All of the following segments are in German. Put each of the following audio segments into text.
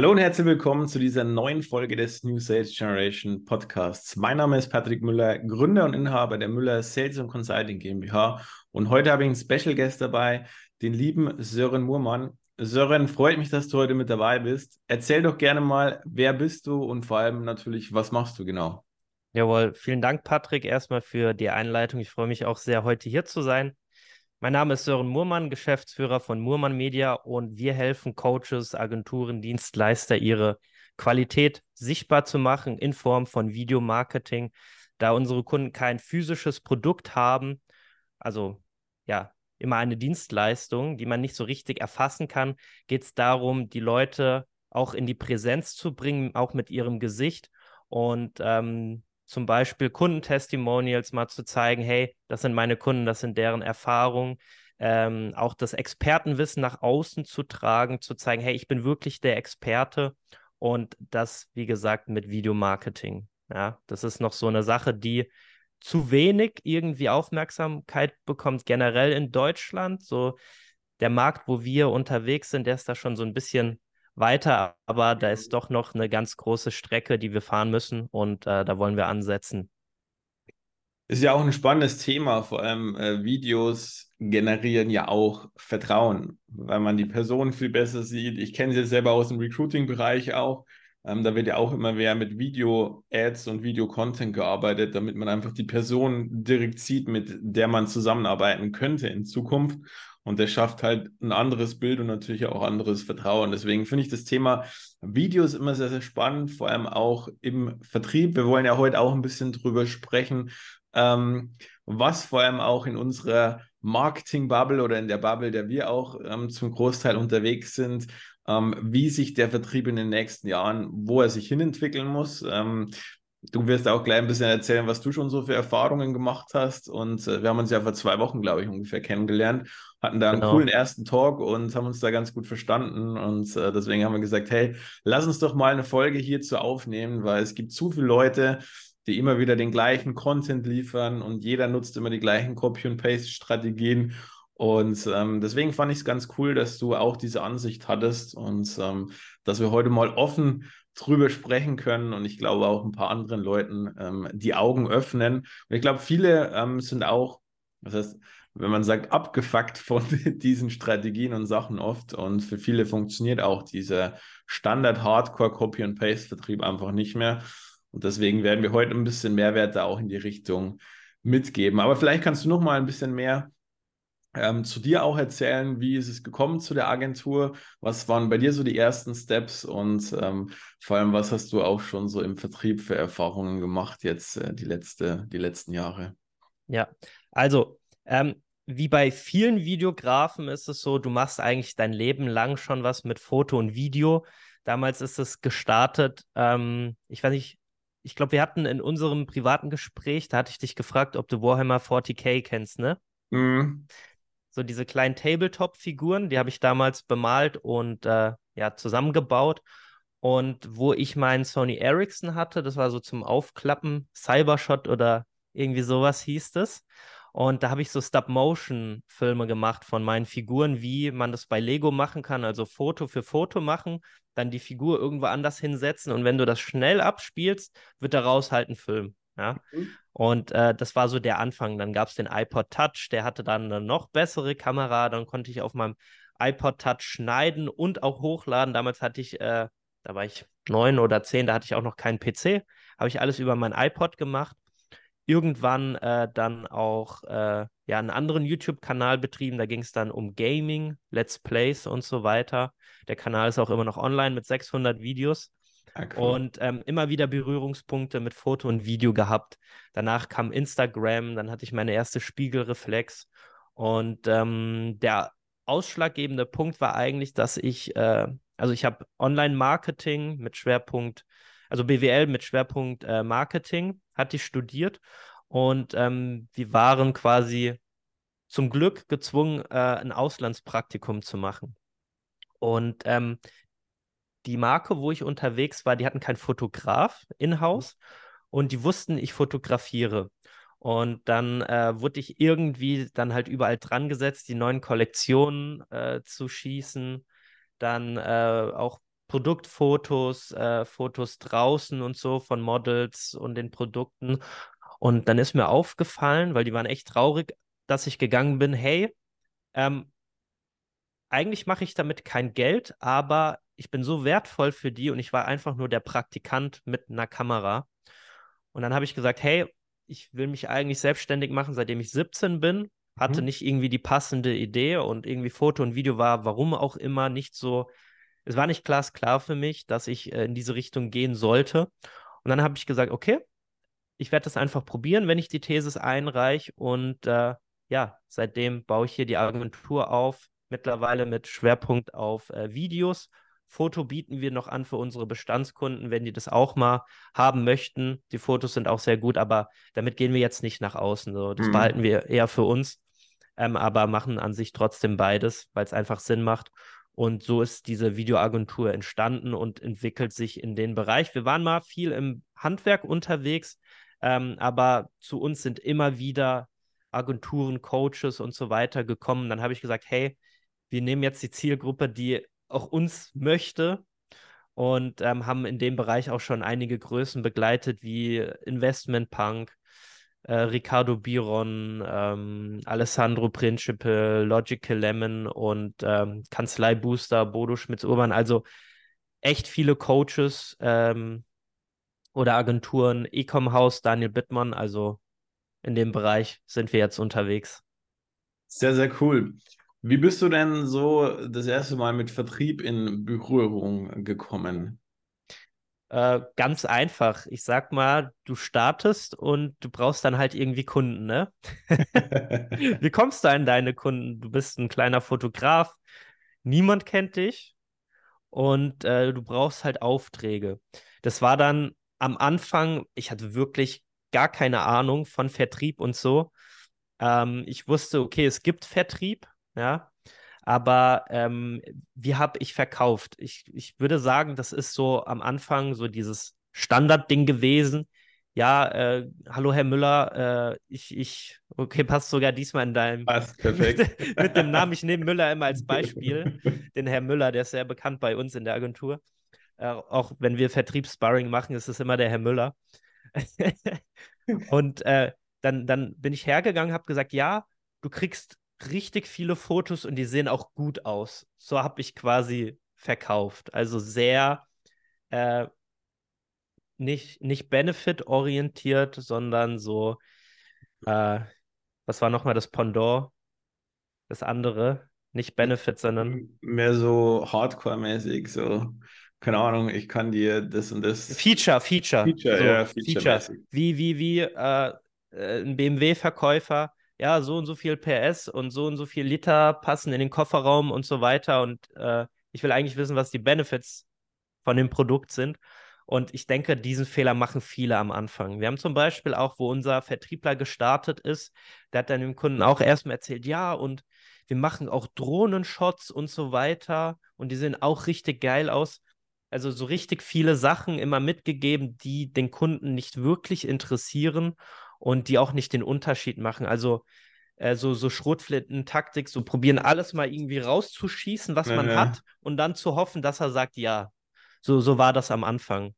Hallo und herzlich willkommen zu dieser neuen Folge des New Sales Generation Podcasts. Mein Name ist Patrick Müller, Gründer und Inhaber der Müller Sales und Consulting GmbH. Und heute habe ich einen Special Guest dabei, den lieben Sören Murmann. Sören, freut mich, dass du heute mit dabei bist. Erzähl doch gerne mal, wer bist du und vor allem natürlich, was machst du genau? Jawohl, vielen Dank, Patrick, erstmal für die Einleitung. Ich freue mich auch sehr, heute hier zu sein. Mein Name ist Sören Murmann, Geschäftsführer von Murmann Media und wir helfen Coaches, Agenturen, Dienstleister, ihre Qualität sichtbar zu machen in Form von Videomarketing, da unsere Kunden kein physisches Produkt haben, also ja, immer eine Dienstleistung, die man nicht so richtig erfassen kann, geht es darum, die Leute auch in die Präsenz zu bringen, auch mit ihrem Gesicht. Und ähm, zum Beispiel Kundentestimonials mal zu zeigen, hey, das sind meine Kunden, das sind deren Erfahrungen, ähm, auch das Expertenwissen nach außen zu tragen, zu zeigen, hey, ich bin wirklich der Experte und das, wie gesagt, mit Videomarketing. Ja, das ist noch so eine Sache, die zu wenig irgendwie Aufmerksamkeit bekommt, generell in Deutschland. So der Markt, wo wir unterwegs sind, der ist da schon so ein bisschen weiter, aber da ist doch noch eine ganz große Strecke, die wir fahren müssen und äh, da wollen wir ansetzen. Ist ja auch ein spannendes Thema, vor allem äh, Videos generieren ja auch Vertrauen, weil man die Person viel besser sieht. Ich kenne sie selber aus dem Recruiting-Bereich auch. Ähm, da wird ja auch immer mehr mit Video-Ads und Video-Content gearbeitet, damit man einfach die Person direkt sieht, mit der man zusammenarbeiten könnte in Zukunft. Und der schafft halt ein anderes Bild und natürlich auch anderes Vertrauen. Deswegen finde ich das Thema Videos immer sehr, sehr spannend, vor allem auch im Vertrieb. Wir wollen ja heute auch ein bisschen drüber sprechen, ähm, was vor allem auch in unserer Marketing-Bubble oder in der Bubble, der wir auch ähm, zum Großteil unterwegs sind, ähm, wie sich der Vertrieb in den nächsten Jahren, wo er sich hinentwickeln muss. Ähm, Du wirst auch gleich ein bisschen erzählen, was du schon so für Erfahrungen gemacht hast. Und äh, wir haben uns ja vor zwei Wochen, glaube ich, ungefähr kennengelernt, hatten da einen genau. coolen ersten Talk und haben uns da ganz gut verstanden. Und äh, deswegen haben wir gesagt, hey, lass uns doch mal eine Folge hierzu aufnehmen, weil es gibt zu viele Leute, die immer wieder den gleichen Content liefern und jeder nutzt immer die gleichen Copy- und Paste-Strategien. Und ähm, deswegen fand ich es ganz cool, dass du auch diese Ansicht hattest und ähm, dass wir heute mal offen drüber sprechen können und ich glaube auch ein paar anderen Leuten ähm, die Augen öffnen. Und ich glaube, viele ähm, sind auch, das heißt, wenn man sagt, abgefuckt von diesen Strategien und Sachen oft. Und für viele funktioniert auch dieser Standard-Hardcore-Copy-and-Paste-Vertrieb einfach nicht mehr. Und deswegen werden wir heute ein bisschen Mehrwert da auch in die Richtung mitgeben. Aber vielleicht kannst du noch mal ein bisschen mehr ähm, zu dir auch erzählen, wie ist es gekommen zu der Agentur? Was waren bei dir so die ersten Steps und ähm, vor allem, was hast du auch schon so im Vertrieb für Erfahrungen gemacht jetzt äh, die, letzte, die letzten Jahre? Ja, also ähm, wie bei vielen Videografen ist es so, du machst eigentlich dein Leben lang schon was mit Foto und Video. Damals ist es gestartet, ähm, ich weiß nicht, ich glaube, wir hatten in unserem privaten Gespräch, da hatte ich dich gefragt, ob du Warhammer 40k kennst, ne? Mhm so diese kleinen Tabletop-Figuren, die habe ich damals bemalt und äh, ja, zusammengebaut. Und wo ich meinen Sony Ericsson hatte, das war so zum Aufklappen, Cybershot oder irgendwie sowas hieß es. Und da habe ich so Stop-Motion-Filme gemacht von meinen Figuren, wie man das bei Lego machen kann, also Foto für Foto machen, dann die Figur irgendwo anders hinsetzen und wenn du das schnell abspielst, wird daraus halt ein Film. Ja. Mhm. Und äh, das war so der Anfang. Dann gab es den iPod Touch, der hatte dann eine noch bessere Kamera. Dann konnte ich auf meinem iPod Touch schneiden und auch hochladen. Damals hatte ich, äh, da war ich neun oder zehn, da hatte ich auch noch keinen PC. Habe ich alles über mein iPod gemacht. Irgendwann äh, dann auch äh, ja, einen anderen YouTube-Kanal betrieben. Da ging es dann um Gaming, Let's Plays und so weiter. Der Kanal ist auch immer noch online mit 600 Videos. Ja, ah, cool. Und ähm, immer wieder Berührungspunkte mit Foto und Video gehabt. Danach kam Instagram, dann hatte ich meine erste Spiegelreflex. Und ähm, der ausschlaggebende Punkt war eigentlich, dass ich, äh, also ich habe Online-Marketing mit Schwerpunkt, also BWL mit Schwerpunkt äh, Marketing, hatte ich studiert. Und ähm, wir waren quasi zum Glück gezwungen, äh, ein Auslandspraktikum zu machen. Und ähm, die Marke, wo ich unterwegs war, die hatten keinen Fotograf in-house und die wussten, ich fotografiere. Und dann äh, wurde ich irgendwie dann halt überall dran gesetzt, die neuen Kollektionen äh, zu schießen, dann äh, auch Produktfotos, äh, Fotos draußen und so von Models und den Produkten. Und dann ist mir aufgefallen, weil die waren echt traurig, dass ich gegangen bin, hey, ähm, eigentlich mache ich damit kein Geld, aber ich bin so wertvoll für die und ich war einfach nur der Praktikant mit einer Kamera. Und dann habe ich gesagt, hey, ich will mich eigentlich selbstständig machen, seitdem ich 17 bin, hatte mhm. nicht irgendwie die passende Idee und irgendwie Foto und Video war, warum auch immer, nicht so, es war nicht glasklar für mich, dass ich äh, in diese Richtung gehen sollte. Und dann habe ich gesagt, okay, ich werde das einfach probieren, wenn ich die Thesis einreiche und äh, ja, seitdem baue ich hier die Agentur auf, mittlerweile mit Schwerpunkt auf äh, Videos. Foto bieten wir noch an für unsere Bestandskunden, wenn die das auch mal haben möchten. Die Fotos sind auch sehr gut, aber damit gehen wir jetzt nicht nach außen. So. Das mhm. behalten wir eher für uns, ähm, aber machen an sich trotzdem beides, weil es einfach Sinn macht. Und so ist diese Videoagentur entstanden und entwickelt sich in den Bereich. Wir waren mal viel im Handwerk unterwegs, ähm, aber zu uns sind immer wieder Agenturen, Coaches und so weiter gekommen. Dann habe ich gesagt, hey, wir nehmen jetzt die Zielgruppe, die auch uns möchte und ähm, haben in dem Bereich auch schon einige Größen begleitet, wie Investment Punk, äh, Ricardo Biron, ähm, Alessandro Principe, Logical Lemon und ähm, Kanzlei Booster, Bodo Schmitz-Urban. Also echt viele Coaches ähm, oder Agenturen, Ecom House, Daniel Bittmann. Also in dem Bereich sind wir jetzt unterwegs. Sehr, sehr cool. Wie bist du denn so das erste Mal mit Vertrieb in Berührung gekommen? Äh, ganz einfach. Ich sag mal, du startest und du brauchst dann halt irgendwie Kunden, ne? Wie kommst du an deine Kunden? Du bist ein kleiner Fotograf, niemand kennt dich und äh, du brauchst halt Aufträge. Das war dann am Anfang, ich hatte wirklich gar keine Ahnung von Vertrieb und so. Ähm, ich wusste, okay, es gibt Vertrieb, ja. Aber ähm, wie habe ich verkauft? Ich, ich würde sagen, das ist so am Anfang so dieses Standardding gewesen. Ja, äh, hallo Herr Müller, äh, ich, ich, okay, passt sogar diesmal in deinem. Passt, perfekt. mit dem Namen, ich nehme Müller immer als Beispiel. Den Herr Müller, der ist sehr bekannt bei uns in der Agentur. Äh, auch wenn wir Vertriebssparring machen, ist es immer der Herr Müller. Und äh, dann, dann bin ich hergegangen, habe gesagt, ja, du kriegst richtig viele Fotos und die sehen auch gut aus. So habe ich quasi verkauft. Also sehr äh, nicht, nicht benefit-orientiert, sondern so, äh, was war nochmal das Pendant? Das andere, nicht Benefit, sondern. Mehr so Hardcore-mäßig, so, keine Ahnung, ich kann dir das und das. Feature, Feature. Feature, so, ja, Feature. Feature. Wie, wie, wie äh, äh ein BMW-Verkäufer ja, so und so viel PS und so und so viel Liter passen in den Kofferraum und so weiter. Und äh, ich will eigentlich wissen, was die Benefits von dem Produkt sind. Und ich denke, diesen Fehler machen viele am Anfang. Wir haben zum Beispiel auch, wo unser Vertriebler gestartet ist, der hat dann dem Kunden auch erstmal erzählt, ja, und wir machen auch Drohnenshots und so weiter. Und die sehen auch richtig geil aus. Also so richtig viele Sachen immer mitgegeben, die den Kunden nicht wirklich interessieren und die auch nicht den Unterschied machen. Also äh, so, so Schrotflinten-Taktik, so probieren alles mal irgendwie rauszuschießen, was ja, man ja. hat und dann zu hoffen, dass er sagt, ja. So, so war das am Anfang.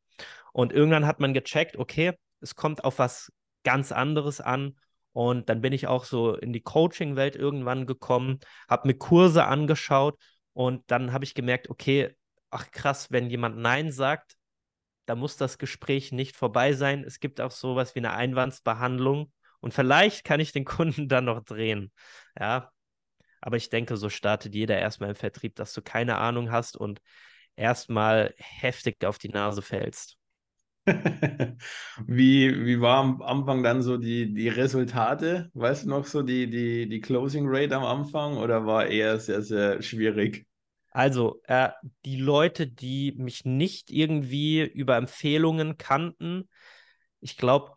Und irgendwann hat man gecheckt, okay, es kommt auf was ganz anderes an. Und dann bin ich auch so in die Coaching-Welt irgendwann gekommen, habe mir Kurse angeschaut und dann habe ich gemerkt, okay, ach krass, wenn jemand Nein sagt, da muss das Gespräch nicht vorbei sein. Es gibt auch sowas wie eine Einwandsbehandlung und vielleicht kann ich den Kunden dann noch drehen. Ja, aber ich denke, so startet jeder erstmal im Vertrieb, dass du keine Ahnung hast und erstmal heftig auf die Nase fällst. wie, wie war am Anfang dann so die, die Resultate? Weißt du noch so die, die, die Closing Rate am Anfang oder war eher sehr, sehr schwierig? Also, äh, die Leute, die mich nicht irgendwie über Empfehlungen kannten, ich glaube,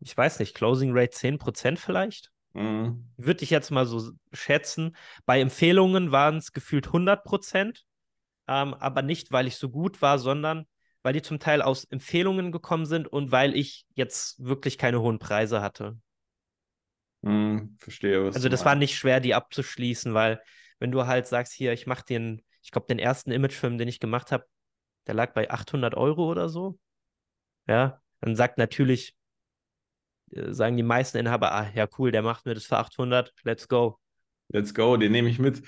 ich weiß nicht, Closing Rate 10% vielleicht? Mhm. Würde ich jetzt mal so schätzen. Bei Empfehlungen waren es gefühlt 100%, ähm, aber nicht, weil ich so gut war, sondern weil die zum Teil aus Empfehlungen gekommen sind und weil ich jetzt wirklich keine hohen Preise hatte. Mhm, verstehe. Was also, das war nicht schwer, die abzuschließen, weil wenn du halt sagst, hier, ich mache den, ich glaube, den ersten Imagefilm, den ich gemacht habe, der lag bei 800 Euro oder so. Ja, dann sagt natürlich, äh, sagen die meisten Inhaber, ah, ja cool, der macht mir das für 800, let's go. Let's go, den nehme ich mit.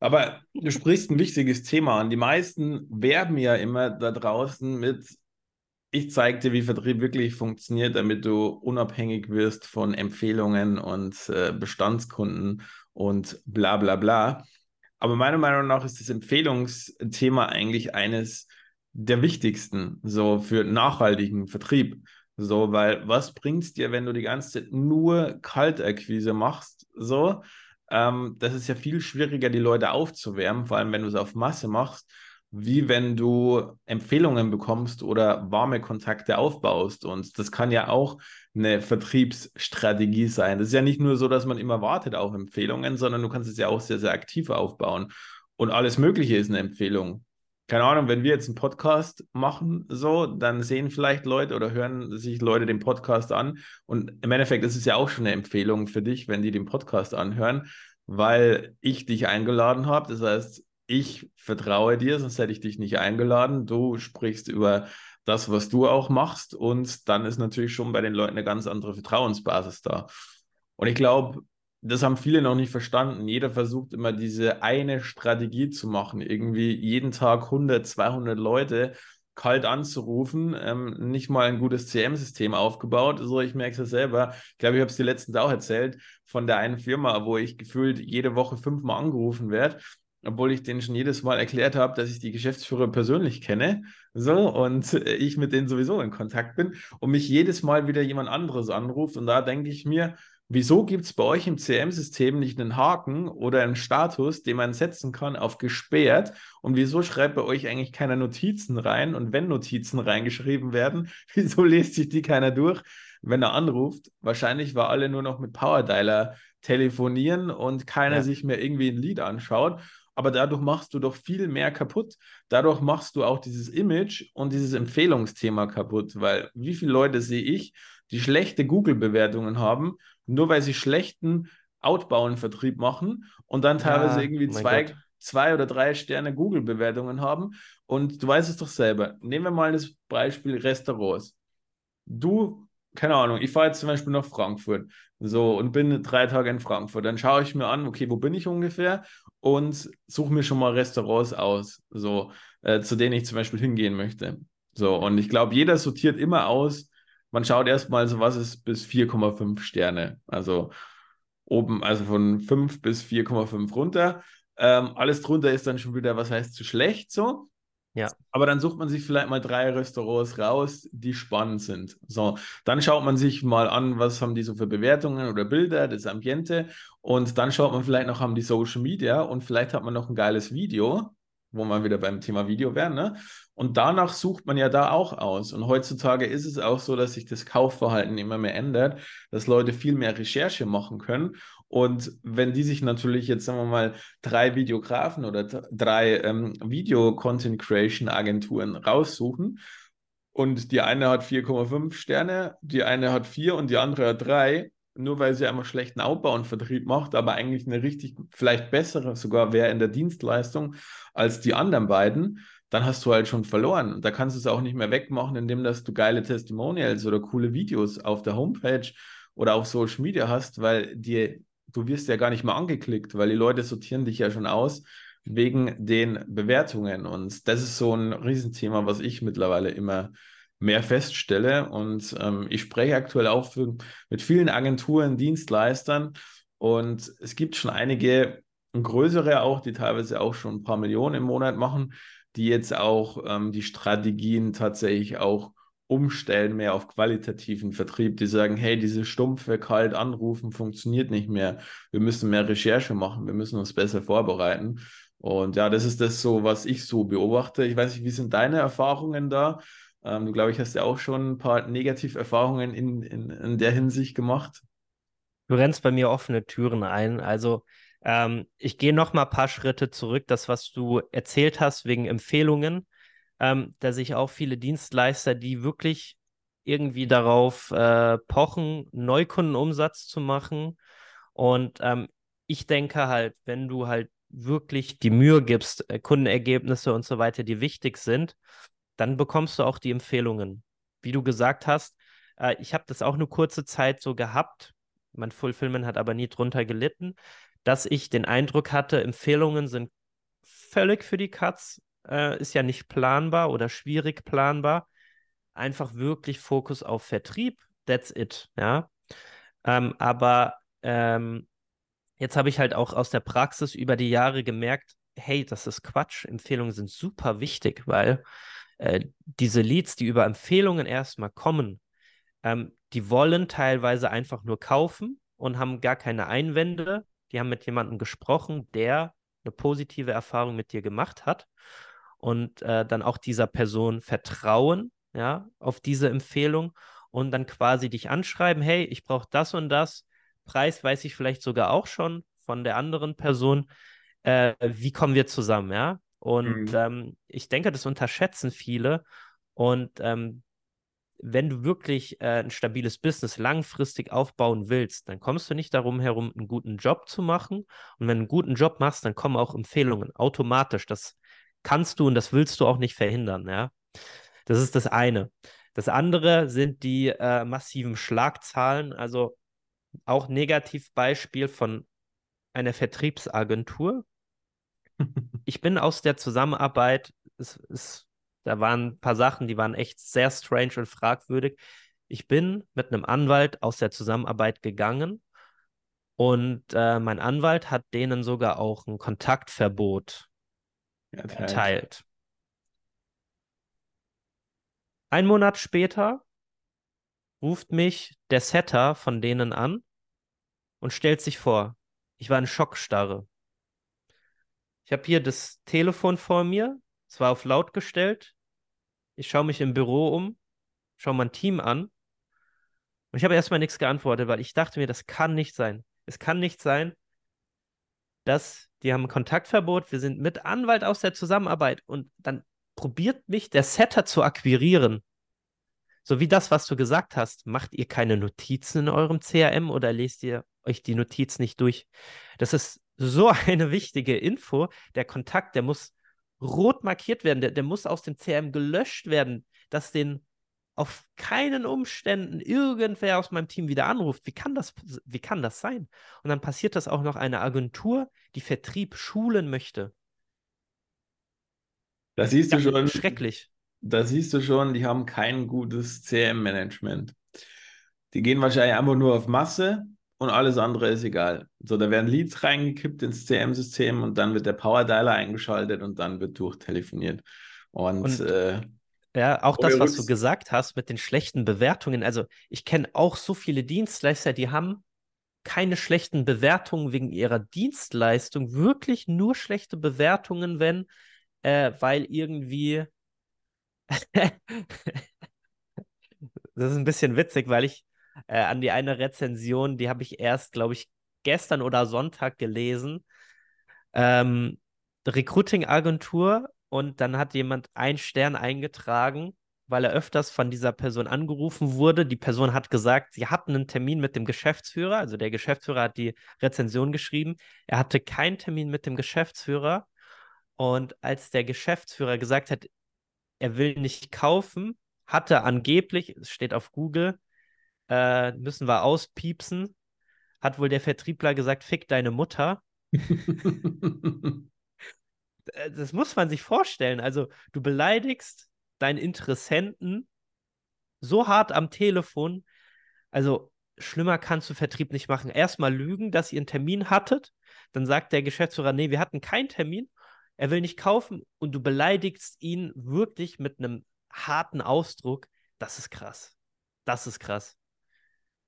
Aber du sprichst ein wichtiges Thema an. Die meisten werben ja immer da draußen mit, ich zeige dir, wie Vertrieb wirklich funktioniert, damit du unabhängig wirst von Empfehlungen und äh, Bestandskunden und bla bla bla. Aber meiner Meinung nach ist das Empfehlungsthema eigentlich eines der wichtigsten, so für nachhaltigen Vertrieb. So, weil was bringt es dir, wenn du die ganze Zeit nur Kaltakquise machst? So, ähm, das ist ja viel schwieriger, die Leute aufzuwärmen, vor allem wenn du es auf Masse machst, wie wenn du Empfehlungen bekommst oder warme Kontakte aufbaust. Und das kann ja auch eine Vertriebsstrategie sein. Das ist ja nicht nur so, dass man immer wartet auf Empfehlungen, sondern du kannst es ja auch sehr, sehr aktiv aufbauen. Und alles Mögliche ist eine Empfehlung keine Ahnung, wenn wir jetzt einen Podcast machen, so, dann sehen vielleicht Leute oder hören sich Leute den Podcast an. Und im Endeffekt ist es ja auch schon eine Empfehlung für dich, wenn die den Podcast anhören, weil ich dich eingeladen habe. Das heißt, ich vertraue dir, sonst hätte ich dich nicht eingeladen. Du sprichst über das, was du auch machst. Und dann ist natürlich schon bei den Leuten eine ganz andere Vertrauensbasis da. Und ich glaube, das haben viele noch nicht verstanden. Jeder versucht immer diese eine Strategie zu machen, irgendwie jeden Tag 100, 200 Leute kalt anzurufen, ähm, nicht mal ein gutes CM-System aufgebaut. So, ich merke es selber. Ich glaube, ich habe es dir letztens auch erzählt von der einen Firma, wo ich gefühlt jede Woche fünfmal angerufen werde, obwohl ich denen schon jedes Mal erklärt habe, dass ich die Geschäftsführer persönlich kenne. So, und ich mit denen sowieso in Kontakt bin und mich jedes Mal wieder jemand anderes anruft. Und da denke ich mir, Wieso gibt es bei euch im CM-System nicht einen Haken oder einen Status, den man setzen kann auf gesperrt? Und wieso schreibt bei euch eigentlich keiner Notizen rein? Und wenn Notizen reingeschrieben werden, wieso lest sich die keiner durch, wenn er anruft? Wahrscheinlich, weil alle nur noch mit Powerdialer telefonieren und keiner ja. sich mehr irgendwie ein Lied anschaut. Aber dadurch machst du doch viel mehr kaputt. Dadurch machst du auch dieses Image und dieses Empfehlungsthema kaputt, weil wie viele Leute sehe ich, die schlechte Google-Bewertungen haben, nur weil sie schlechten Outbound-Vertrieb machen und dann teilweise ja, irgendwie zwei, zwei oder drei Sterne Google-Bewertungen haben. Und du weißt es doch selber. Nehmen wir mal das Beispiel Restaurants. Du, keine Ahnung, ich fahre jetzt zum Beispiel nach Frankfurt so und bin drei Tage in Frankfurt. Dann schaue ich mir an, okay, wo bin ich ungefähr und suche mir schon mal Restaurants aus, so äh, zu denen ich zum Beispiel hingehen möchte. So, und ich glaube, jeder sortiert immer aus, man schaut erstmal so, was ist bis 4,5 Sterne. Also oben, also von 5 bis 4,5 runter. Ähm, alles drunter ist dann schon wieder, was heißt zu schlecht so. Ja. Aber dann sucht man sich vielleicht mal drei Restaurants raus, die spannend sind. So, dann schaut man sich mal an, was haben die so für Bewertungen oder Bilder, das Ambiente. Und dann schaut man vielleicht noch, haben die Social Media und vielleicht hat man noch ein geiles Video, wo man wieder beim Thema Video wäre, ne? Und danach sucht man ja da auch aus. Und heutzutage ist es auch so, dass sich das Kaufverhalten immer mehr ändert, dass Leute viel mehr Recherche machen können. Und wenn die sich natürlich jetzt, sagen wir mal, drei Videografen oder drei ähm, Video-Content-Creation-Agenturen raussuchen und die eine hat 4,5 Sterne, die eine hat 4 und die andere hat 3, nur weil sie einmal schlechten Outbau und Vertrieb macht, aber eigentlich eine richtig, vielleicht bessere sogar wäre in der Dienstleistung als die anderen beiden, dann hast du halt schon verloren. Und da kannst du es auch nicht mehr wegmachen, indem dass du geile Testimonials oder coole Videos auf der Homepage oder auf Social Media hast, weil dir, du wirst ja gar nicht mehr angeklickt, weil die Leute sortieren dich ja schon aus wegen den Bewertungen. Und das ist so ein Riesenthema, was ich mittlerweile immer mehr feststelle. Und ähm, ich spreche aktuell auch für, mit vielen Agenturen, Dienstleistern. Und es gibt schon einige größere auch, die teilweise auch schon ein paar Millionen im Monat machen, die jetzt auch ähm, die Strategien tatsächlich auch umstellen, mehr auf qualitativen Vertrieb, die sagen, hey, diese stumpfe kalt anrufen funktioniert nicht mehr. Wir müssen mehr Recherche machen, wir müssen uns besser vorbereiten. Und ja, das ist das so, was ich so beobachte. Ich weiß nicht, wie sind deine Erfahrungen da? Ähm, du, glaube ich, hast ja auch schon ein paar Negativerfahrungen in, in, in der Hinsicht gemacht. Du rennst bei mir offene Türen ein. Also ähm, ich gehe noch mal ein paar Schritte zurück, das, was du erzählt hast wegen Empfehlungen, ähm, da sehe ich auch viele Dienstleister, die wirklich irgendwie darauf äh, pochen, Neukundenumsatz zu machen. Und ähm, ich denke halt, wenn du halt wirklich die Mühe gibst, äh, Kundenergebnisse und so weiter, die wichtig sind, dann bekommst du auch die Empfehlungen. Wie du gesagt hast, äh, ich habe das auch eine kurze Zeit so gehabt. Mein Fulfillment hat aber nie drunter gelitten, dass ich den Eindruck hatte, Empfehlungen sind völlig für die Katz, äh, ist ja nicht planbar oder schwierig planbar. Einfach wirklich Fokus auf Vertrieb, that's it, ja. Ähm, aber ähm, jetzt habe ich halt auch aus der Praxis über die Jahre gemerkt, hey, das ist Quatsch. Empfehlungen sind super wichtig, weil äh, diese Leads, die über Empfehlungen erstmal kommen, ähm, die wollen teilweise einfach nur kaufen und haben gar keine Einwände. Die haben mit jemandem gesprochen, der eine positive Erfahrung mit dir gemacht hat und äh, dann auch dieser Person vertrauen, ja, auf diese Empfehlung und dann quasi dich anschreiben, hey, ich brauche das und das. Preis weiß ich vielleicht sogar auch schon von der anderen Person. Äh, wie kommen wir zusammen, ja? Und mhm. ähm, ich denke, das unterschätzen viele. Und ähm, wenn du wirklich äh, ein stabiles Business langfristig aufbauen willst, dann kommst du nicht darum herum, einen guten Job zu machen. Und wenn du einen guten Job machst, dann kommen auch Empfehlungen automatisch. Das kannst du und das willst du auch nicht verhindern, ja. Das ist das eine. Das andere sind die äh, massiven Schlagzahlen, also auch Negativbeispiel von einer Vertriebsagentur. ich bin aus der Zusammenarbeit, es, es, da waren ein paar Sachen, die waren echt sehr strange und fragwürdig. Ich bin mit einem Anwalt aus der Zusammenarbeit gegangen und äh, mein Anwalt hat denen sogar auch ein Kontaktverbot erteilt. erteilt. Ein Monat später ruft mich der Setter von denen an und stellt sich vor. Ich war in Schockstarre. Ich habe hier das Telefon vor mir, es war auf laut gestellt. Ich schaue mich im Büro um, schaue mein Team an und ich habe erstmal nichts geantwortet, weil ich dachte mir, das kann nicht sein. Es kann nicht sein, dass die haben ein Kontaktverbot, wir sind mit Anwalt aus der Zusammenarbeit und dann probiert mich der Setter zu akquirieren. So wie das, was du gesagt hast. Macht ihr keine Notizen in eurem CRM oder lest ihr euch die Notiz nicht durch? Das ist so eine wichtige Info. Der Kontakt, der muss rot markiert werden, der, der muss aus dem CRM gelöscht werden, dass den auf keinen Umständen irgendwer aus meinem Team wieder anruft. Wie kann das, wie kann das sein? Und dann passiert das auch noch eine Agentur, die Vertrieb schulen möchte. Da siehst du schon. Schrecklich. Da siehst du schon, die haben kein gutes CM-Management. Die gehen wahrscheinlich einfach nur auf Masse und alles andere ist egal. So, da werden Leads reingekippt ins CM-System und dann wird der Power Dialer eingeschaltet und dann wird durchtelefoniert. Und, und äh, ja, auch das, was du gesagt hast mit den schlechten Bewertungen. Also, ich kenne auch so viele Dienstleister, die haben keine schlechten Bewertungen wegen ihrer Dienstleistung, wirklich nur schlechte Bewertungen, wenn äh, weil irgendwie. das ist ein bisschen witzig, weil ich äh, an die eine Rezension, die habe ich erst, glaube ich, gestern oder Sonntag gelesen. Ähm, Recruiting-Agentur und dann hat jemand einen Stern eingetragen, weil er öfters von dieser Person angerufen wurde. Die Person hat gesagt, sie hatten einen Termin mit dem Geschäftsführer, also der Geschäftsführer hat die Rezension geschrieben. Er hatte keinen Termin mit dem Geschäftsführer und als der Geschäftsführer gesagt hat, er will nicht kaufen, hatte angeblich, es steht auf Google, äh, müssen wir auspiepsen, hat wohl der Vertriebler gesagt, fick deine Mutter. das muss man sich vorstellen. Also du beleidigst deinen Interessenten so hart am Telefon. Also schlimmer kannst du Vertrieb nicht machen. Erstmal lügen, dass ihr einen Termin hattet. Dann sagt der Geschäftsführer, nee, wir hatten keinen Termin er will nicht kaufen und du beleidigst ihn wirklich mit einem harten Ausdruck, das ist krass. Das ist krass.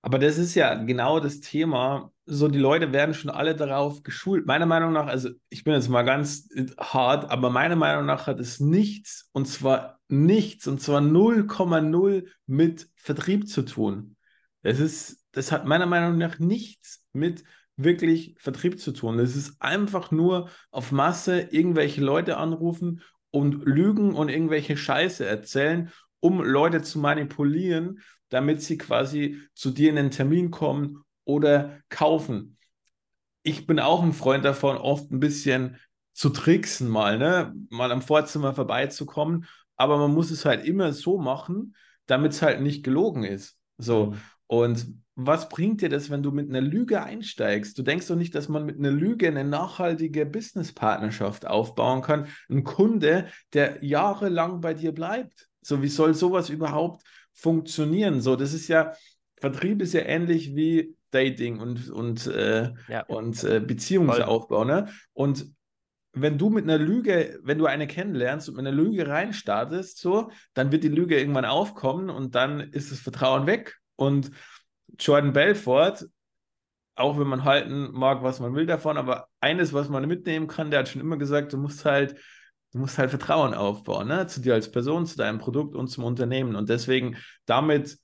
Aber das ist ja genau das Thema. So, die Leute werden schon alle darauf geschult. Meiner Meinung nach, also ich bin jetzt mal ganz hart, aber meiner Meinung nach hat es nichts, und zwar nichts, und zwar 0,0 mit Vertrieb zu tun. Das ist, das hat meiner Meinung nach nichts mit wirklich Vertrieb zu tun. Es ist einfach nur auf Masse irgendwelche Leute anrufen und lügen und irgendwelche Scheiße erzählen, um Leute zu manipulieren, damit sie quasi zu dir in den Termin kommen oder kaufen. ich bin auch ein Freund davon, oft ein bisschen zu tricksen mal, ne? Mal am Vorzimmer vorbeizukommen. Aber man muss es halt immer so machen, damit es halt nicht gelogen ist. So. Mhm. Und was bringt dir das, wenn du mit einer Lüge einsteigst? Du denkst doch nicht, dass man mit einer Lüge eine nachhaltige Businesspartnerschaft aufbauen kann. Ein Kunde, der jahrelang bei dir bleibt. So, wie soll sowas überhaupt funktionieren? So, das ist ja, Vertrieb ist ja ähnlich wie Dating und, und, äh, ja. und äh, Beziehungsaufbau. Ne? Und wenn du mit einer Lüge, wenn du eine kennenlernst und mit einer Lüge reinstartest, so, dann wird die Lüge irgendwann aufkommen und dann ist das Vertrauen weg. Und Jordan Belfort, auch wenn man halten mag, was man will davon, aber eines, was man mitnehmen kann, der hat schon immer gesagt, du musst halt, du musst halt Vertrauen aufbauen, ne? Zu dir als Person, zu deinem Produkt und zum Unternehmen. Und deswegen damit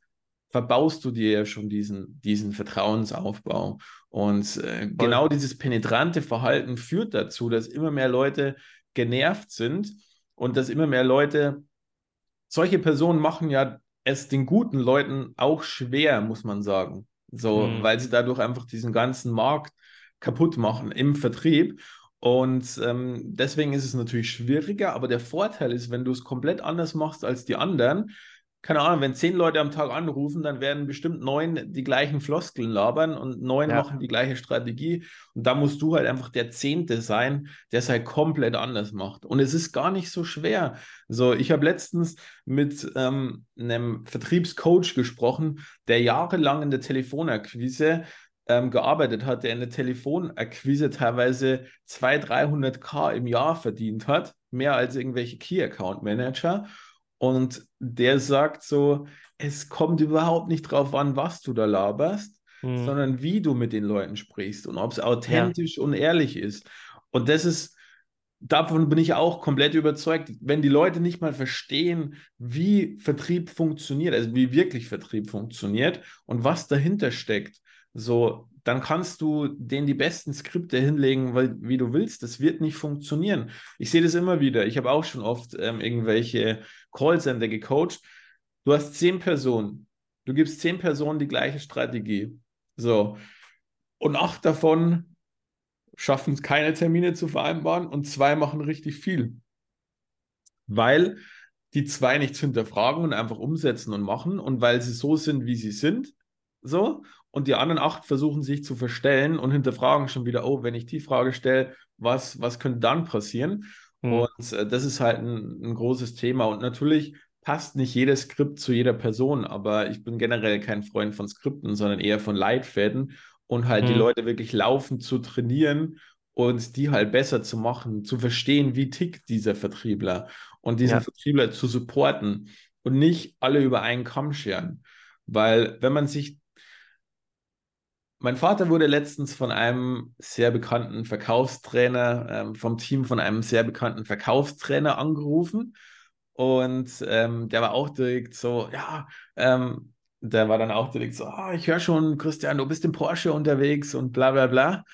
verbaust du dir ja schon diesen, diesen Vertrauensaufbau. Und äh, genau dieses penetrante Verhalten führt dazu, dass immer mehr Leute genervt sind und dass immer mehr Leute, solche Personen machen ja es den guten Leuten auch schwer, muss man sagen. So, mhm. weil sie dadurch einfach diesen ganzen Markt kaputt machen im Vertrieb. Und ähm, deswegen ist es natürlich schwieriger, aber der Vorteil ist, wenn du es komplett anders machst als die anderen, keine Ahnung, wenn zehn Leute am Tag anrufen, dann werden bestimmt neun die gleichen Floskeln labern und neun ja. machen die gleiche Strategie. Und da musst du halt einfach der Zehnte sein, der es halt komplett anders macht. Und es ist gar nicht so schwer. So, ich habe letztens mit ähm, einem Vertriebscoach gesprochen, der jahrelang in der Telefonakquise ähm, gearbeitet hat, der in der Telefonakquise teilweise 200, 300k im Jahr verdient hat, mehr als irgendwelche Key Account Manager. Und der sagt so, es kommt überhaupt nicht drauf an, was du da laberst, mhm. sondern wie du mit den Leuten sprichst und ob es authentisch ja. und ehrlich ist. Und das ist, davon bin ich auch komplett überzeugt, wenn die Leute nicht mal verstehen, wie Vertrieb funktioniert, also wie wirklich Vertrieb funktioniert und was dahinter steckt, so, dann kannst du denen die besten Skripte hinlegen, weil, wie du willst. Das wird nicht funktionieren. Ich sehe das immer wieder. Ich habe auch schon oft ähm, irgendwelche Callcenter gecoacht. Du hast zehn Personen. Du gibst zehn Personen die gleiche Strategie. So. Und acht davon schaffen es, keine Termine zu vereinbaren und zwei machen richtig viel. Weil die zwei nichts hinterfragen und einfach umsetzen und machen und weil sie so sind, wie sie sind. So und die anderen acht versuchen sich zu verstellen und hinterfragen schon wieder, oh, wenn ich die Frage stelle, was, was könnte dann passieren? Mhm. Und äh, das ist halt ein, ein großes Thema. Und natürlich passt nicht jedes Skript zu jeder Person, aber ich bin generell kein Freund von Skripten, sondern eher von Leitfäden und halt mhm. die Leute wirklich laufend zu trainieren und die halt besser zu machen, zu verstehen, wie tickt dieser Vertriebler und diesen ja. Vertriebler zu supporten und nicht alle über einen Kamm scheren. Weil wenn man sich mein Vater wurde letztens von einem sehr bekannten Verkaufstrainer, ähm, vom Team von einem sehr bekannten Verkaufstrainer angerufen. Und ähm, der war auch direkt so, ja, ähm, der war dann auch direkt so, oh, ich höre schon, Christian, du bist im Porsche unterwegs und bla bla bla.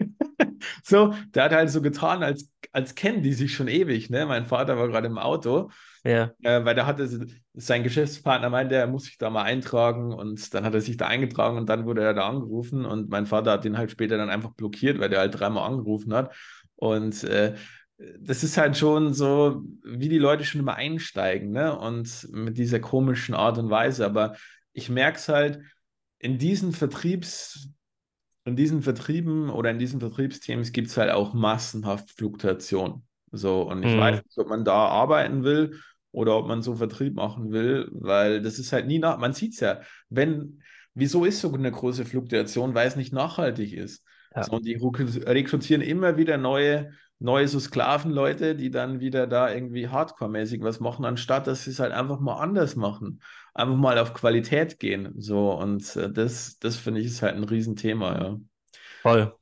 so, der hat halt so getan, als, als kennen die sich schon ewig. Ne? Mein Vater war gerade im Auto ja. Äh, weil da hatte sein Geschäftspartner meinte, er muss sich da mal eintragen und dann hat er sich da eingetragen und dann wurde er da angerufen und mein Vater hat ihn halt später dann einfach blockiert, weil der halt dreimal angerufen hat. Und äh, das ist halt schon so, wie die Leute schon immer einsteigen, ne? Und mit dieser komischen Art und Weise. Aber ich merke es halt in diesen Vertriebs, in diesen Vertrieben oder in diesen Vertriebsteams gibt es halt auch massenhaft Fluktuation. So, und ich mhm. weiß nicht, ob man da arbeiten will oder ob man so Vertrieb machen will, weil das ist halt nie nach, man sieht es ja, wenn, wieso ist so eine große Fluktuation, weil es nicht nachhaltig ist. Ja. So, und die rekrutieren immer wieder neue, neue so Sklavenleute, die dann wieder da irgendwie Hardcore-mäßig was machen, anstatt dass sie es halt einfach mal anders machen. Einfach mal auf Qualität gehen. So, und äh, das, das finde ich ist halt ein Riesenthema, ja. Voll.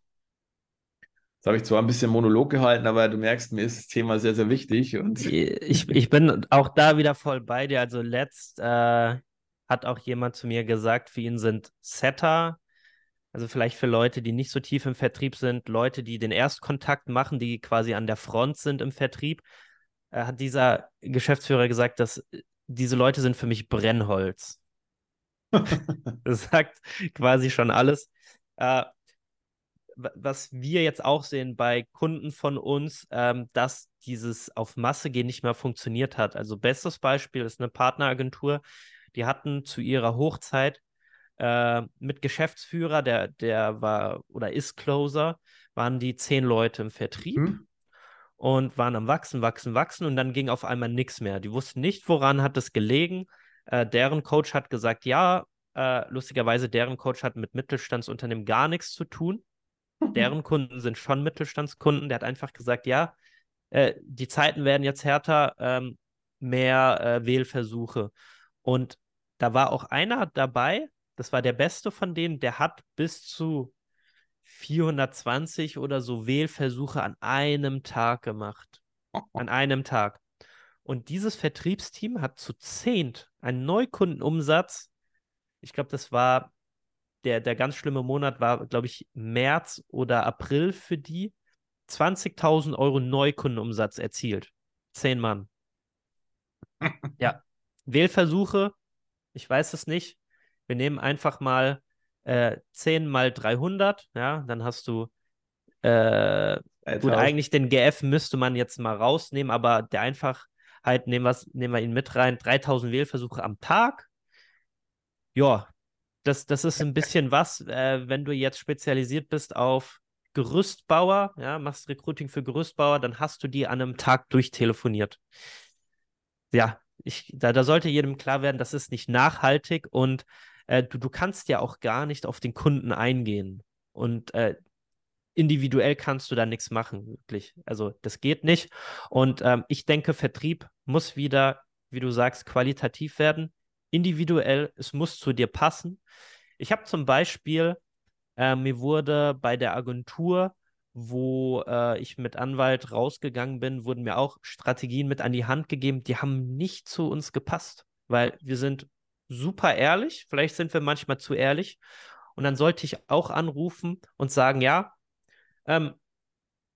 Jetzt habe ich zwar ein bisschen Monolog gehalten, aber du merkst, mir ist das Thema sehr, sehr wichtig. Und ich, ich bin auch da wieder voll bei dir. Also letzt äh, hat auch jemand zu mir gesagt, für ihn sind Setter, also vielleicht für Leute, die nicht so tief im Vertrieb sind, Leute, die den Erstkontakt machen, die quasi an der Front sind im Vertrieb, äh, hat dieser Geschäftsführer gesagt, dass diese Leute sind für mich Brennholz. das sagt quasi schon alles. Äh, was wir jetzt auch sehen bei Kunden von uns, ähm, dass dieses auf Masse gehen nicht mehr funktioniert hat. Also bestes Beispiel ist eine Partneragentur, die hatten zu ihrer Hochzeit äh, mit Geschäftsführer, der, der war oder ist Closer, waren die zehn Leute im Vertrieb. Mhm. Und waren am Wachsen, Wachsen, Wachsen und dann ging auf einmal nichts mehr. Die wussten nicht, woran hat es gelegen. Äh, deren Coach hat gesagt, ja, äh, lustigerweise, deren Coach hat mit Mittelstandsunternehmen gar nichts zu tun. Deren Kunden sind schon Mittelstandskunden. Der hat einfach gesagt, ja, äh, die Zeiten werden jetzt härter, ähm, mehr äh, Wählversuche. Und da war auch einer dabei, das war der beste von denen, der hat bis zu 420 oder so Wählversuche an einem Tag gemacht. An einem Tag. Und dieses Vertriebsteam hat zu zehnt einen Neukundenumsatz. Ich glaube, das war der, der ganz schlimme Monat war, glaube ich, März oder April für die. 20.000 Euro Neukundenumsatz erzielt. Zehn Mann. ja. Wählversuche, ich weiß es nicht. Wir nehmen einfach mal äh, 10 mal 300, ja, dann hast du äh, gut, eigentlich den GF müsste man jetzt mal rausnehmen, aber der Einfachheit nehmen, nehmen wir ihn mit rein. 3000 Wählversuche am Tag. Ja, das, das ist ein bisschen was, äh, wenn du jetzt spezialisiert bist auf Gerüstbauer, ja, machst Recruiting für Gerüstbauer, dann hast du die an einem Tag durchtelefoniert. Ja, ich, da, da sollte jedem klar werden, das ist nicht nachhaltig und äh, du, du kannst ja auch gar nicht auf den Kunden eingehen. Und äh, individuell kannst du da nichts machen, wirklich. Also das geht nicht. Und ähm, ich denke, Vertrieb muss wieder, wie du sagst, qualitativ werden individuell, es muss zu dir passen. Ich habe zum Beispiel, äh, mir wurde bei der Agentur, wo äh, ich mit Anwalt rausgegangen bin, wurden mir auch Strategien mit an die Hand gegeben, die haben nicht zu uns gepasst, weil wir sind super ehrlich, vielleicht sind wir manchmal zu ehrlich. Und dann sollte ich auch anrufen und sagen, ja, ähm,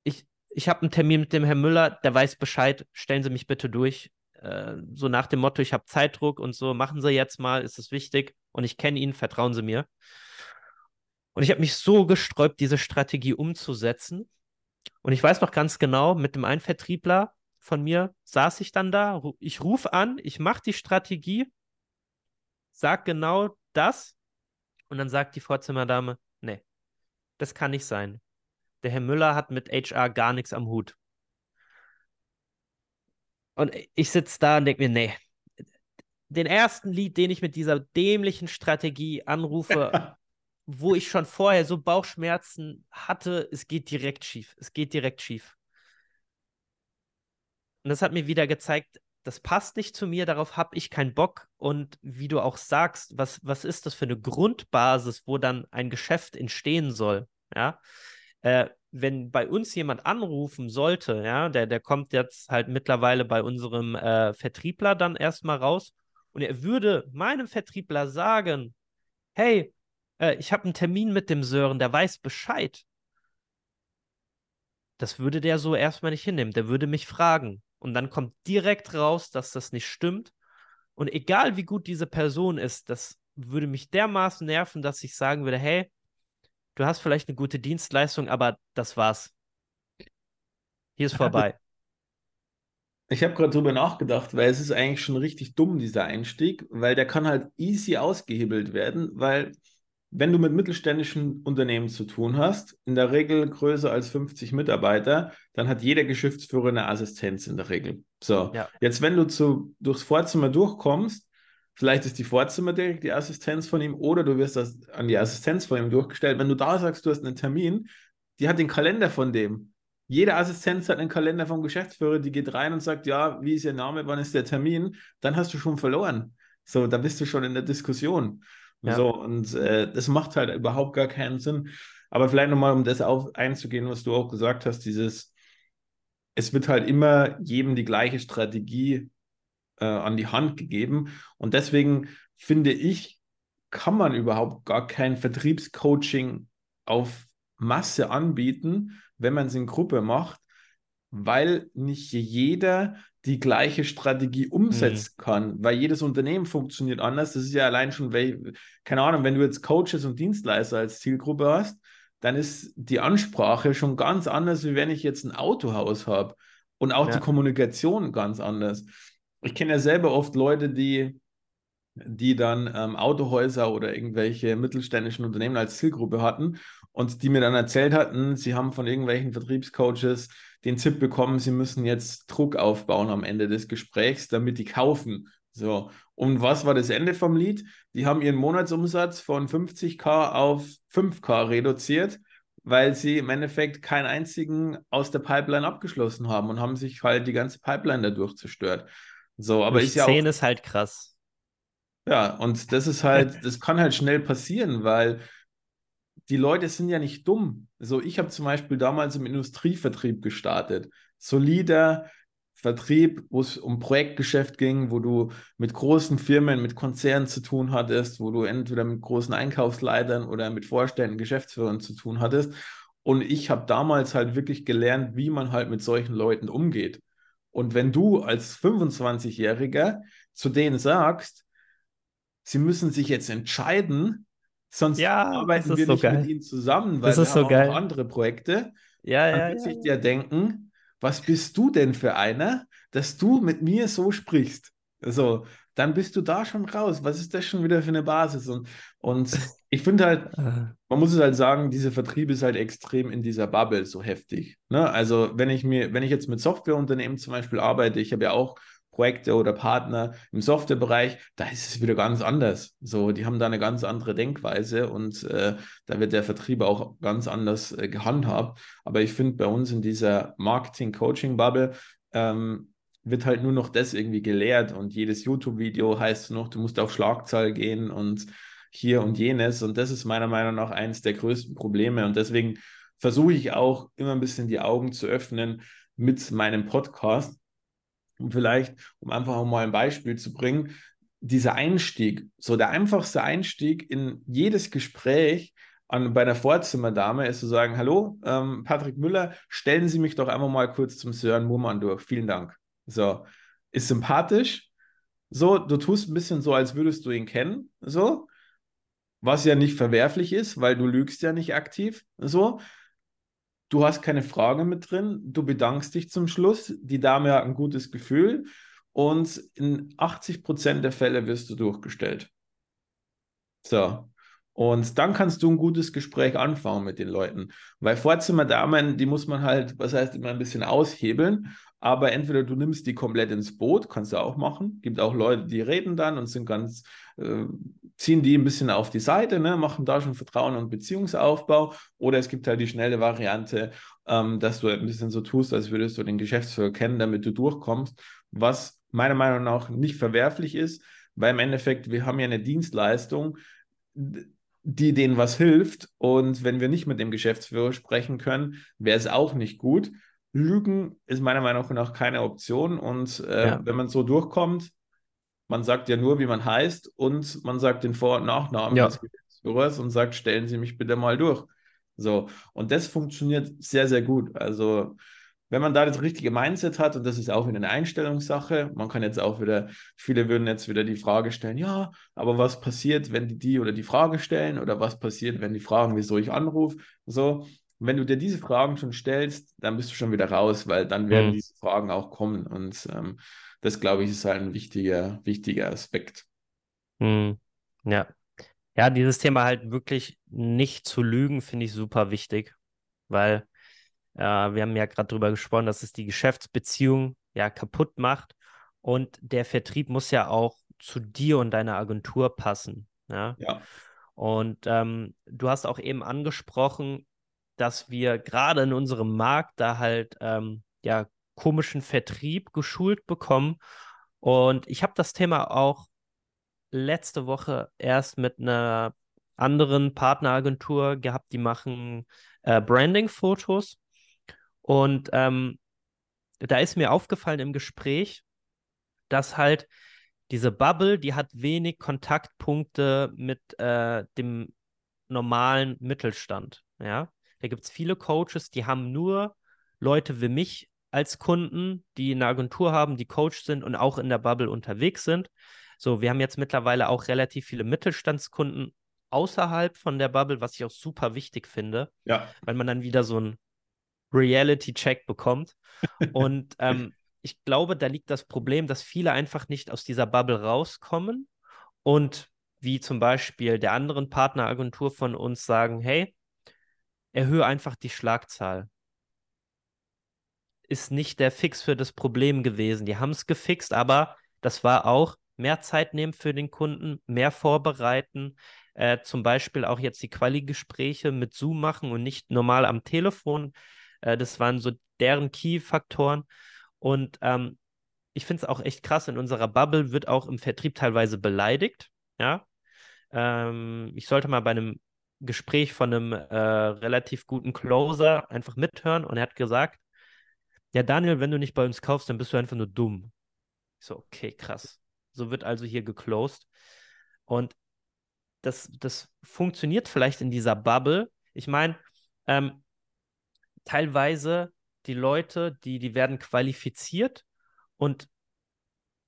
ich, ich habe einen Termin mit dem Herrn Müller, der weiß Bescheid, stellen Sie mich bitte durch. Äh, so nach dem Motto, ich habe Zeitdruck und so, machen Sie jetzt mal, ist es wichtig und ich kenne ihn, vertrauen Sie mir. Und ich habe mich so gesträubt, diese Strategie umzusetzen. Und ich weiß noch ganz genau, mit dem einen Vertriebler von mir saß ich dann da, ich rufe an, ich mache die Strategie, sag genau das und dann sagt die Vorzimmerdame, nee, das kann nicht sein. Der Herr Müller hat mit HR gar nichts am Hut. Und ich sitze da und denke mir, nee, den ersten Lied, den ich mit dieser dämlichen Strategie anrufe, wo ich schon vorher so Bauchschmerzen hatte, es geht direkt schief. Es geht direkt schief. Und das hat mir wieder gezeigt, das passt nicht zu mir, darauf habe ich keinen Bock. Und wie du auch sagst, was, was ist das für eine Grundbasis, wo dann ein Geschäft entstehen soll? Ja, äh, wenn bei uns jemand anrufen sollte, ja, der, der kommt jetzt halt mittlerweile bei unserem äh, Vertriebler dann erstmal raus und er würde meinem Vertriebler sagen, hey, äh, ich habe einen Termin mit dem Sören, der weiß Bescheid. Das würde der so erstmal nicht hinnehmen. Der würde mich fragen. Und dann kommt direkt raus, dass das nicht stimmt. Und egal wie gut diese Person ist, das würde mich dermaßen nerven, dass ich sagen würde, hey, du hast vielleicht eine gute Dienstleistung, aber das war's. Hier ist vorbei. Ich habe gerade drüber nachgedacht, weil es ist eigentlich schon richtig dumm, dieser Einstieg, weil der kann halt easy ausgehebelt werden, weil wenn du mit mittelständischen Unternehmen zu tun hast, in der Regel größer als 50 Mitarbeiter, dann hat jeder Geschäftsführer eine Assistenz in der Regel. So, ja. jetzt wenn du zu, durchs Vorzimmer durchkommst, Vielleicht ist die Vorzimmer direkt die Assistenz von ihm oder du wirst das an die Assistenz von ihm durchgestellt. Wenn du da sagst, du hast einen Termin, die hat den Kalender von dem. Jede Assistenz hat einen Kalender vom Geschäftsführer, die geht rein und sagt, ja, wie ist Ihr Name, wann ist der Termin? Dann hast du schon verloren. So, da bist du schon in der Diskussion. Ja. So, und äh, das macht halt überhaupt gar keinen Sinn. Aber vielleicht nochmal, um das auf einzugehen, was du auch gesagt hast, dieses, es wird halt immer jedem die gleiche Strategie äh, an die Hand gegeben. Und deswegen finde ich, kann man überhaupt gar kein Vertriebscoaching auf Masse anbieten, wenn man es in Gruppe macht, weil nicht jeder die gleiche Strategie umsetzen mhm. kann, weil jedes Unternehmen funktioniert anders. Das ist ja allein schon, keine Ahnung, wenn du jetzt Coaches und Dienstleister als Zielgruppe hast, dann ist die Ansprache schon ganz anders, wie wenn ich jetzt ein Autohaus habe. Und auch ja. die Kommunikation ganz anders. Ich kenne ja selber oft Leute, die, die dann ähm, Autohäuser oder irgendwelche mittelständischen Unternehmen als Zielgruppe hatten und die mir dann erzählt hatten, sie haben von irgendwelchen Vertriebscoaches den Tipp bekommen, sie müssen jetzt Druck aufbauen am Ende des Gesprächs, damit die kaufen. So, und was war das Ende vom Lied? Die haben ihren Monatsumsatz von 50k auf 5k reduziert, weil sie im Endeffekt keinen einzigen aus der Pipeline abgeschlossen haben und haben sich halt die ganze Pipeline dadurch zerstört. So, aber ist ja 10 auch, ist halt krass. Ja, und das ist halt, das kann halt schnell passieren, weil die Leute sind ja nicht dumm. So, ich habe zum Beispiel damals im Industrievertrieb gestartet. Solider Vertrieb, wo es um Projektgeschäft ging, wo du mit großen Firmen, mit Konzernen zu tun hattest, wo du entweder mit großen Einkaufsleitern oder mit Vorständen, Geschäftsführern zu tun hattest. Und ich habe damals halt wirklich gelernt, wie man halt mit solchen Leuten umgeht. Und wenn du als 25-Jähriger zu denen sagst, sie müssen sich jetzt entscheiden, sonst ja, arbeiten wir so nicht geil. mit ihnen zusammen, weil das wir ist haben so auch andere Projekte. Ja, dann ja, wird ja. sich der denken, was bist du denn für einer, dass du mit mir so sprichst? So, dann bist du da schon raus. Was ist das schon wieder für eine Basis? Und, und ich finde halt, man muss es halt sagen, dieser Vertrieb ist halt extrem in dieser Bubble so heftig. Ne? Also, wenn ich mir, wenn ich jetzt mit Softwareunternehmen zum Beispiel arbeite, ich habe ja auch Projekte oder Partner im Softwarebereich, da ist es wieder ganz anders. So, die haben da eine ganz andere Denkweise und äh, da wird der Vertrieb auch ganz anders äh, gehandhabt. Aber ich finde, bei uns in dieser Marketing-Coaching-Bubble ähm, wird halt nur noch das irgendwie gelehrt und jedes YouTube-Video heißt noch, du musst auf Schlagzahl gehen und hier und jenes. Und das ist meiner Meinung nach eines der größten Probleme. Und deswegen versuche ich auch immer ein bisschen die Augen zu öffnen mit meinem Podcast und vielleicht, um einfach auch mal ein Beispiel zu bringen, dieser Einstieg, so der einfachste Einstieg in jedes Gespräch an, bei einer Vorzimmerdame ist zu sagen, hallo, ähm, Patrick Müller, stellen Sie mich doch einfach mal kurz zum Sören Murmann durch. Vielen Dank. So, ist sympathisch. So, du tust ein bisschen so, als würdest du ihn kennen. So, was ja nicht verwerflich ist, weil du lügst ja nicht aktiv. So, du hast keine Frage mit drin, du bedankst dich zum Schluss, die Dame hat ein gutes Gefühl und in 80 Prozent der Fälle wirst du durchgestellt. So. Und dann kannst du ein gutes Gespräch anfangen mit den Leuten. Weil Vorzimmerdamen, die muss man halt, was heißt immer ein bisschen aushebeln. Aber entweder du nimmst die komplett ins Boot, kannst du auch machen. Gibt auch Leute, die reden dann und sind ganz, äh, ziehen die ein bisschen auf die Seite, ne, machen da schon Vertrauen und Beziehungsaufbau. Oder es gibt halt die schnelle Variante, ähm, dass du ein bisschen so tust, als würdest du den Geschäftsführer kennen, damit du durchkommst. Was meiner Meinung nach nicht verwerflich ist, weil im Endeffekt, wir haben ja eine Dienstleistung, die denen was hilft. Und wenn wir nicht mit dem Geschäftsführer sprechen können, wäre es auch nicht gut. Lügen ist meiner Meinung nach keine Option. Und äh, ja. wenn man so durchkommt, man sagt ja nur, wie man heißt und man sagt den Vor- und Nachnamen ja. des Geschäftsführers und sagt, stellen Sie mich bitte mal durch. So, und das funktioniert sehr, sehr gut. Also, wenn man da das richtige Mindset hat, und das ist auch wieder eine Einstellungssache, man kann jetzt auch wieder, viele würden jetzt wieder die Frage stellen, ja, aber was passiert, wenn die die oder die Frage stellen oder was passiert, wenn die fragen, wieso ich anrufe? So, wenn du dir diese Fragen schon stellst, dann bist du schon wieder raus, weil dann werden mhm. diese Fragen auch kommen. Und ähm, das, glaube ich, ist halt ein wichtiger, wichtiger Aspekt. Mhm. Ja. Ja, dieses Thema halt wirklich nicht zu lügen, finde ich super wichtig, weil äh, wir haben ja gerade darüber gesprochen, dass es die Geschäftsbeziehung ja kaputt macht und der Vertrieb muss ja auch zu dir und deiner Agentur passen. Ja. ja. Und ähm, du hast auch eben angesprochen, dass wir gerade in unserem Markt da halt ähm, ja komischen Vertrieb geschult bekommen. Und ich habe das Thema auch letzte Woche erst mit einer anderen Partneragentur gehabt, die machen äh, Branding-Fotos. Und ähm, da ist mir aufgefallen im Gespräch, dass halt diese Bubble, die hat wenig Kontaktpunkte mit äh, dem normalen Mittelstand. Ja, da gibt es viele Coaches, die haben nur Leute wie mich als Kunden, die eine Agentur haben, die Coach sind und auch in der Bubble unterwegs sind. So, wir haben jetzt mittlerweile auch relativ viele Mittelstandskunden außerhalb von der Bubble, was ich auch super wichtig finde, ja. weil man dann wieder so einen Reality-Check bekommt. Und ähm, ich glaube, da liegt das Problem, dass viele einfach nicht aus dieser Bubble rauskommen und wie zum Beispiel der anderen Partneragentur von uns sagen, hey, erhöhe einfach die Schlagzahl. Ist nicht der Fix für das Problem gewesen. Die haben es gefixt, aber das war auch mehr Zeit nehmen für den Kunden, mehr vorbereiten, äh, zum Beispiel auch jetzt die Quali-Gespräche mit Zoom machen und nicht normal am Telefon. Äh, das waren so deren Key-Faktoren. Und ähm, ich finde es auch echt krass, in unserer Bubble wird auch im Vertrieb teilweise beleidigt. Ja. Ähm, ich sollte mal bei einem Gespräch von einem äh, relativ guten Closer einfach mithören und er hat gesagt, ja, Daniel, wenn du nicht bei uns kaufst, dann bist du einfach nur dumm. Ich so, okay, krass. So wird also hier geclosed. Und das, das funktioniert vielleicht in dieser Bubble. Ich meine, ähm, teilweise die Leute, die, die werden qualifiziert und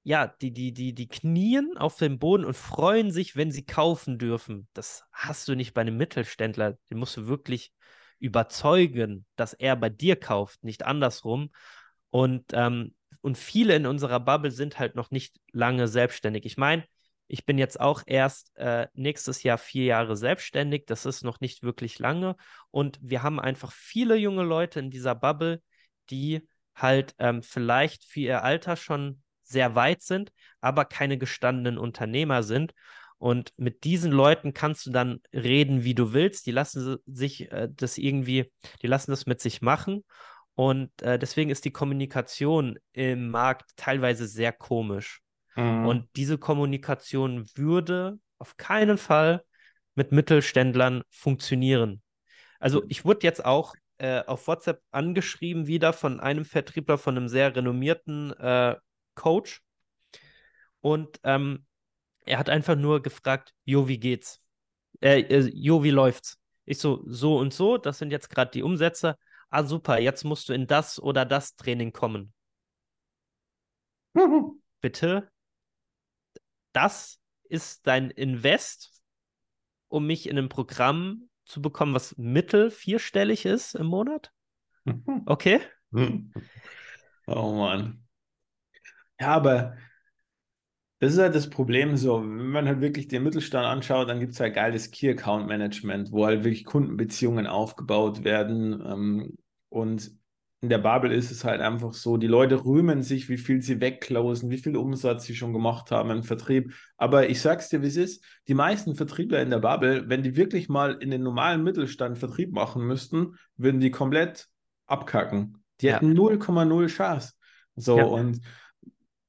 ja, die, die, die, die knien auf dem Boden und freuen sich, wenn sie kaufen dürfen. Das hast du nicht bei einem Mittelständler. Den musst du wirklich überzeugen, dass er bei dir kauft, nicht andersrum. Und, ähm, und viele in unserer Bubble sind halt noch nicht lange selbstständig. Ich meine, ich bin jetzt auch erst äh, nächstes Jahr vier Jahre selbstständig. Das ist noch nicht wirklich lange. Und wir haben einfach viele junge Leute in dieser Bubble, die halt ähm, vielleicht für ihr Alter schon sehr weit sind, aber keine gestandenen Unternehmer sind. Und mit diesen Leuten kannst du dann reden, wie du willst. Die lassen sich äh, das irgendwie, die lassen das mit sich machen. Und äh, deswegen ist die Kommunikation im Markt teilweise sehr komisch. Mhm. Und diese Kommunikation würde auf keinen Fall mit Mittelständlern funktionieren. Also ich wurde jetzt auch äh, auf WhatsApp angeschrieben wieder von einem Vertriebler, von einem sehr renommierten äh, Coach. Und ähm, er hat einfach nur gefragt, Jo, wie geht's? Äh, äh, jo, wie läuft's? Ich so, so und so, das sind jetzt gerade die Umsätze. Ah, super, jetzt musst du in das oder das Training kommen. Mhm. Bitte? Das ist dein Invest, um mich in ein Programm zu bekommen, was mittel vierstellig ist im Monat? Mhm. Okay? Oh Mann. Ja, aber das ist halt das Problem so, wenn man halt wirklich den Mittelstand anschaut, dann gibt es halt geiles Key Account Management, wo halt wirklich Kundenbeziehungen aufgebaut werden. Ähm, und in der Babel ist es halt einfach so, die Leute rühmen sich, wie viel sie wegclosen, wie viel Umsatz sie schon gemacht haben im Vertrieb. Aber ich sag's dir, wie es ist, die meisten Vertriebler in der Babel, wenn die wirklich mal in den normalen Mittelstand Vertrieb machen müssten, würden die komplett abkacken. Die hätten 0,0 Chance. So, ja. und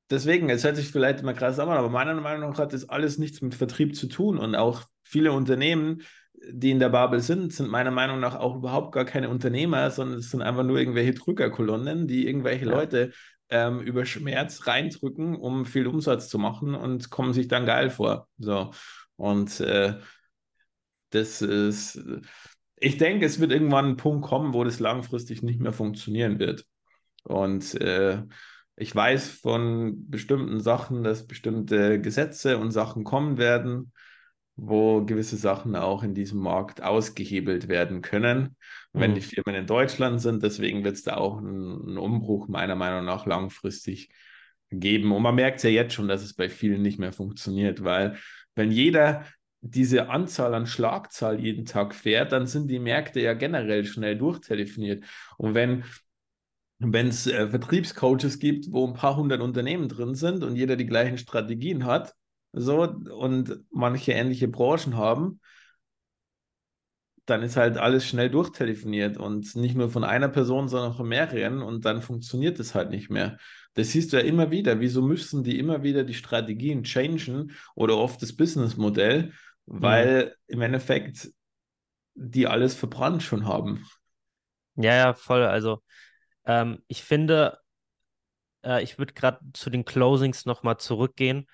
deswegen, es hört sich vielleicht mal krass an, aber meiner Meinung nach hat das alles nichts mit Vertrieb zu tun und auch viele Unternehmen, die in der Babel sind, sind meiner Meinung nach auch überhaupt gar keine Unternehmer, sondern es sind einfach nur irgendwelche Drückerkolonnen, die irgendwelche ja. Leute ähm, über Schmerz reindrücken, um viel Umsatz zu machen und kommen sich dann geil vor. So. Und äh, das ist, ich denke, es wird irgendwann ein Punkt kommen, wo das langfristig nicht mehr funktionieren wird. Und äh, ich weiß von bestimmten Sachen, dass bestimmte Gesetze und Sachen kommen werden, wo gewisse Sachen auch in diesem Markt ausgehebelt werden können, mhm. wenn die Firmen in Deutschland sind. Deswegen wird es da auch einen, Umbruch meiner Meinung nach langfristig geben. Und man merkt ja jetzt schon, dass es bei vielen nicht mehr funktioniert, weil wenn jeder diese Anzahl an Schlagzahl jeden Tag fährt, dann sind die Märkte ja generell schnell durchtelefoniert. Und wenn wenn es äh, Vertriebscoaches gibt, wo ein paar hundert Unternehmen drin sind und jeder die gleichen Strategien hat, so und manche ähnliche Branchen haben, dann ist halt alles schnell durchtelefoniert und nicht nur von einer Person, sondern von mehreren und dann funktioniert es halt nicht mehr. Das siehst du ja immer wieder. Wieso müssen die immer wieder die Strategien changen oder oft das Businessmodell, weil mhm. im Endeffekt die alles verbrannt schon haben. Ja, ja, voll. Also ähm, ich finde, äh, ich würde gerade zu den Closings nochmal zurückgehen.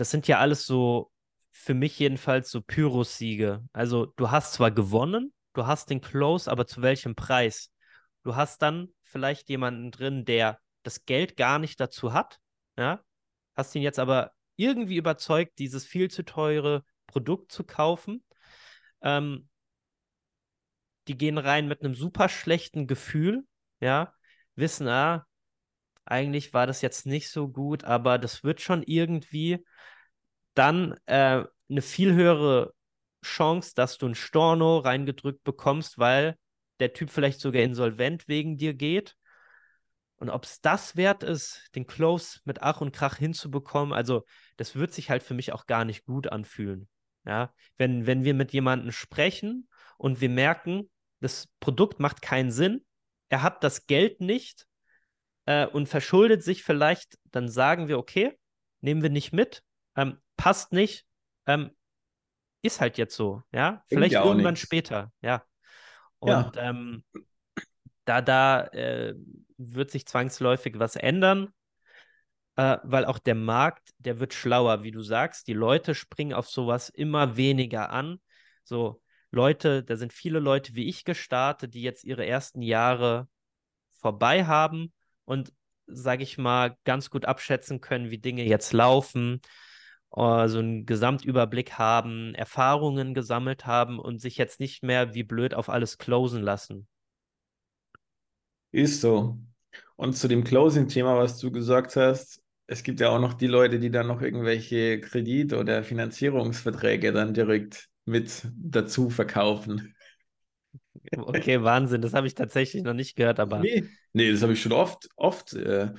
Das sind ja alles so, für mich jedenfalls, so Pyros-Siege. Also du hast zwar gewonnen, du hast den Close, aber zu welchem Preis? Du hast dann vielleicht jemanden drin, der das Geld gar nicht dazu hat, ja, hast ihn jetzt aber irgendwie überzeugt, dieses viel zu teure Produkt zu kaufen ähm, die gehen rein mit einem super schlechten Gefühl, ja, wissen, ah, eigentlich war das jetzt nicht so gut, aber das wird schon irgendwie dann äh, eine viel höhere Chance, dass du ein Storno reingedrückt bekommst, weil der Typ vielleicht sogar insolvent wegen dir geht. Und ob es das wert ist, den Close mit Ach und Krach hinzubekommen, also das wird sich halt für mich auch gar nicht gut anfühlen. Ja, wenn, wenn wir mit jemandem sprechen und wir merken, das Produkt macht keinen Sinn, er hat das Geld nicht äh, und verschuldet sich vielleicht, dann sagen wir, okay, nehmen wir nicht mit, ähm, passt nicht, ähm, ist halt jetzt so, ja. Vielleicht ja irgendwann nichts. später, ja. Und ja. Ähm, da, da äh, wird sich zwangsläufig was ändern, äh, weil auch der Markt, der wird schlauer, wie du sagst. Die Leute springen auf sowas immer weniger an. So, Leute, da sind viele Leute wie ich gestartet, die jetzt ihre ersten Jahre vorbei haben und, sage ich mal, ganz gut abschätzen können, wie Dinge jetzt laufen, uh, so einen Gesamtüberblick haben, Erfahrungen gesammelt haben und sich jetzt nicht mehr wie blöd auf alles closen lassen. Ist so. Und zu dem Closing-Thema, was du gesagt hast, es gibt ja auch noch die Leute, die dann noch irgendwelche Kredit- oder Finanzierungsverträge dann direkt mit dazu verkaufen. Okay, Wahnsinn, das habe ich tatsächlich noch nicht gehört, aber. Nee, nee das habe ich schon oft, oft. Äh,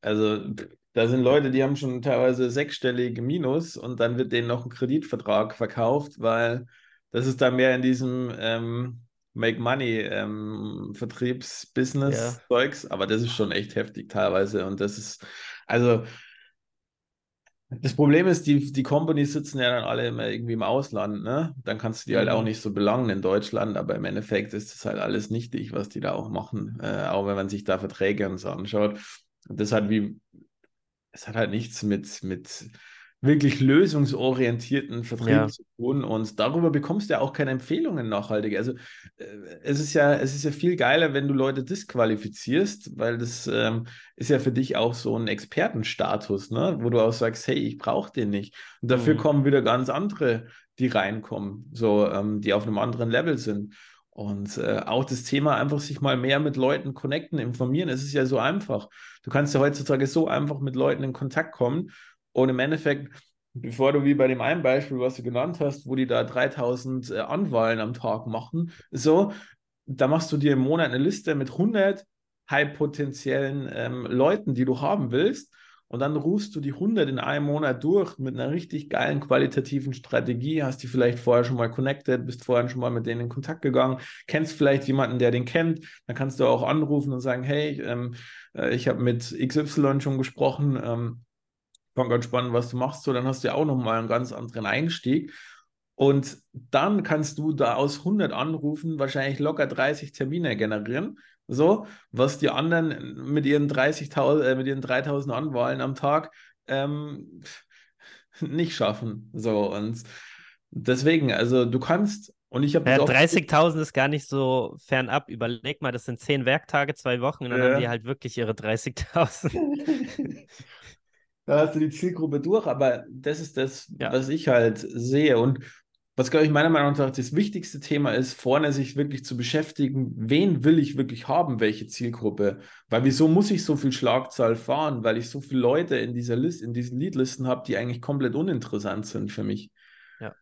also da sind Leute, die haben schon teilweise sechsstellige Minus und dann wird denen noch ein Kreditvertrag verkauft, weil das ist dann mehr in diesem ähm, Make Money ähm, Vertriebsbusiness-Zeugs, ja. aber das ist schon echt heftig teilweise und das ist, also das Problem ist, die, die Companies sitzen ja dann alle immer irgendwie im Ausland, ne? Dann kannst du die halt auch mhm. nicht so belangen in Deutschland, aber im Endeffekt ist das halt alles nichtig, was die da auch machen, äh, auch wenn man sich da Verträge und so anschaut. Und das hat wie, es hat halt nichts mit, mit wirklich lösungsorientierten Vertrieb ja. zu tun und darüber bekommst du ja auch keine Empfehlungen nachhaltig. Also äh, es ist ja, es ist ja viel geiler, wenn du Leute disqualifizierst, weil das ähm, ist ja für dich auch so ein Expertenstatus, ne? wo du auch sagst, hey, ich brauche den nicht. Und dafür mhm. kommen wieder ganz andere, die reinkommen, so ähm, die auf einem anderen Level sind. Und äh, auch das Thema einfach sich mal mehr mit Leuten connecten, informieren. Es ist ja so einfach. Du kannst ja heutzutage so einfach mit Leuten in Kontakt kommen. Und im Endeffekt, bevor du wie bei dem einen Beispiel, was du genannt hast, wo die da 3000 äh, Anwahlen am Tag machen, so, da machst du dir im Monat eine Liste mit 100 high potenziellen ähm, Leuten, die du haben willst. Und dann rufst du die 100 in einem Monat durch mit einer richtig geilen qualitativen Strategie, hast die vielleicht vorher schon mal connected, bist vorher schon mal mit denen in Kontakt gegangen, kennst vielleicht jemanden, der den kennt, dann kannst du auch anrufen und sagen, hey, ähm, äh, ich habe mit XY schon gesprochen, ähm, fand ganz spannend, was du machst, so, dann hast du ja auch nochmal einen ganz anderen Einstieg. Und dann kannst du da aus 100 Anrufen wahrscheinlich locker 30 Termine generieren so, was die anderen mit ihren 30.000, äh, mit ihren 3.000 Anwahlen am Tag ähm, nicht schaffen. So, und deswegen, also du kannst, und ich habe. Ja, 30.000 ist gar nicht so fernab. Überleg mal, das sind zehn Werktage, zwei Wochen, und dann ja. haben die halt wirklich ihre 30.000. da hast du die Zielgruppe durch, aber das ist das, ja. was ich halt sehe. Und was, glaube ich, meiner Meinung nach das wichtigste Thema ist, vorne sich wirklich zu beschäftigen, wen will ich wirklich haben, welche Zielgruppe? Weil wieso muss ich so viel Schlagzahl fahren? Weil ich so viele Leute in dieser List, in diesen Leadlisten habe, die eigentlich komplett uninteressant sind für mich. Ja.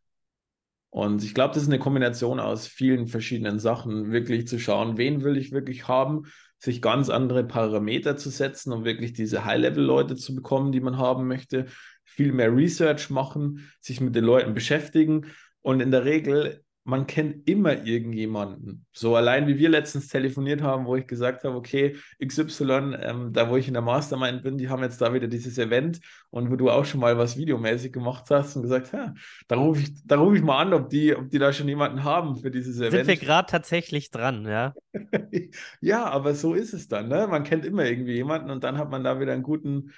Und ich glaube, das ist eine Kombination aus vielen verschiedenen Sachen, wirklich zu schauen, wen will ich wirklich haben, sich ganz andere Parameter zu setzen, um wirklich diese High-Level-Leute zu bekommen, die man haben möchte, viel mehr Research machen, sich mit den Leuten beschäftigen. Und in der Regel, man kennt immer irgendjemanden. So allein wie wir letztens telefoniert haben, wo ich gesagt habe, okay, XY, ähm, da wo ich in der Mastermind bin, die haben jetzt da wieder dieses Event und wo du auch schon mal was videomäßig gemacht hast und gesagt, ja, da rufe ich, da ich mal an, ob die, ob die da schon jemanden haben für dieses Event. Sind wir gerade tatsächlich dran, ja? ja, aber so ist es dann, ne? Man kennt immer irgendwie jemanden und dann hat man da wieder einen guten,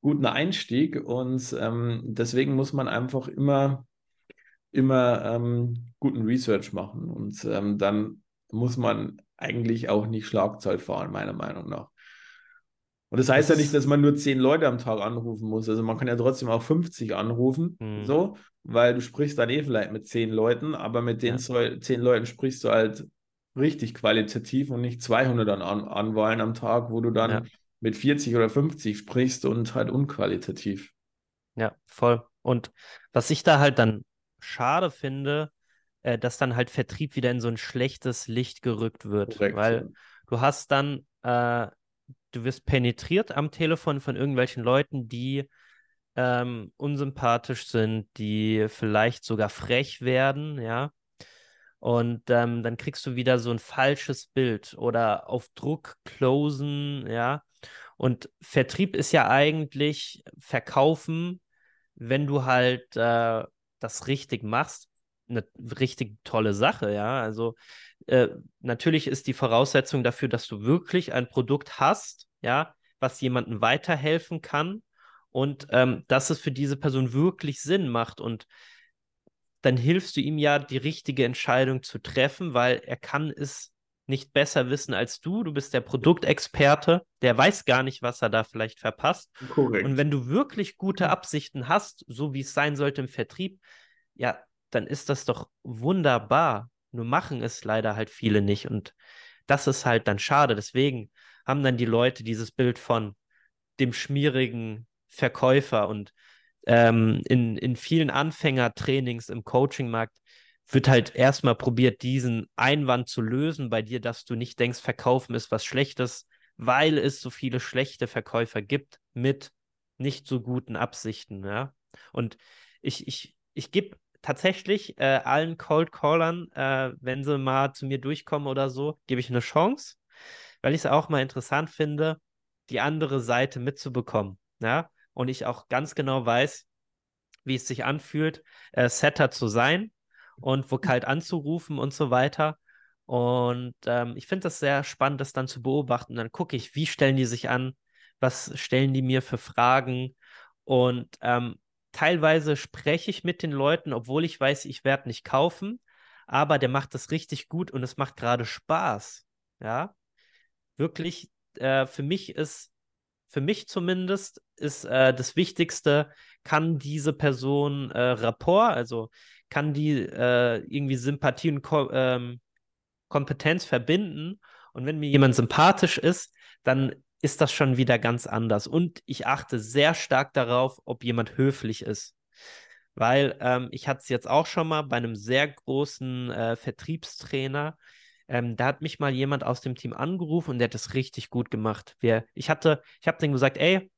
guten Einstieg und ähm, deswegen muss man einfach immer immer ähm, guten Research machen und ähm, dann muss man eigentlich auch nicht Schlagzahl fahren, meiner Meinung nach. Und das heißt das ja nicht, dass man nur zehn Leute am Tag anrufen muss. Also man kann ja trotzdem auch 50 anrufen, mhm. so, weil du sprichst dann eh vielleicht mit zehn Leuten, aber mit den ja. zehn Leuten sprichst du halt richtig qualitativ und nicht 200 an, an Anwahlen am Tag, wo du dann ja. mit 40 oder 50 sprichst und halt unqualitativ. Ja, voll. Und was ich da halt dann schade finde, äh, dass dann halt Vertrieb wieder in so ein schlechtes Licht gerückt wird. Korrekt, weil ja. du hast dann, äh, du wirst penetriert am Telefon von irgendwelchen Leuten, die ähm, unsympathisch sind, die vielleicht sogar frech werden, ja. Und ähm, dann kriegst du wieder so ein falsches Bild oder auf Druck closen, ja. Und Vertrieb ist ja eigentlich Verkaufen, wenn du halt äh, das richtig machst, eine richtig tolle Sache, ja. Also äh, natürlich ist die Voraussetzung dafür, dass du wirklich ein Produkt hast, ja, was jemandem weiterhelfen kann und ähm, dass es für diese Person wirklich Sinn macht und dann hilfst du ihm ja, die richtige Entscheidung zu treffen, weil er kann es nicht besser wissen als du. Du bist der Produktexperte, der weiß gar nicht, was er da vielleicht verpasst. Korrekt. Und wenn du wirklich gute Absichten hast, so wie es sein sollte im Vertrieb, ja, dann ist das doch wunderbar. Nur machen es leider halt viele nicht. Und das ist halt dann schade. Deswegen haben dann die Leute dieses Bild von dem schmierigen Verkäufer und ähm, in, in vielen Anfängertrainings im Coachingmarkt wird halt erstmal probiert, diesen Einwand zu lösen bei dir, dass du nicht denkst, Verkaufen ist was Schlechtes, weil es so viele schlechte Verkäufer gibt mit nicht so guten Absichten. Ja? Und ich, ich, ich gebe tatsächlich äh, allen Cold Callern, äh, wenn sie mal zu mir durchkommen oder so, gebe ich eine Chance, weil ich es auch mal interessant finde, die andere Seite mitzubekommen. Ja? Und ich auch ganz genau weiß, wie es sich anfühlt, äh, Setter zu sein und wo kalt anzurufen und so weiter. Und ähm, ich finde das sehr spannend, das dann zu beobachten. Dann gucke ich, wie stellen die sich an, was stellen die mir für Fragen. Und ähm, teilweise spreche ich mit den Leuten, obwohl ich weiß, ich werde nicht kaufen, aber der macht das richtig gut und es macht gerade Spaß. Ja, wirklich, äh, für mich ist, für mich zumindest, ist äh, das Wichtigste, kann diese Person äh, Rapport, also kann die äh, irgendwie Sympathie und Ko ähm, Kompetenz verbinden. Und wenn mir jemand sympathisch ist, dann ist das schon wieder ganz anders. Und ich achte sehr stark darauf, ob jemand höflich ist. Weil ähm, ich hatte es jetzt auch schon mal bei einem sehr großen äh, Vertriebstrainer. Ähm, da hat mich mal jemand aus dem Team angerufen und der hat das richtig gut gemacht. Wir, ich hatte, ich habe denen gesagt, ey,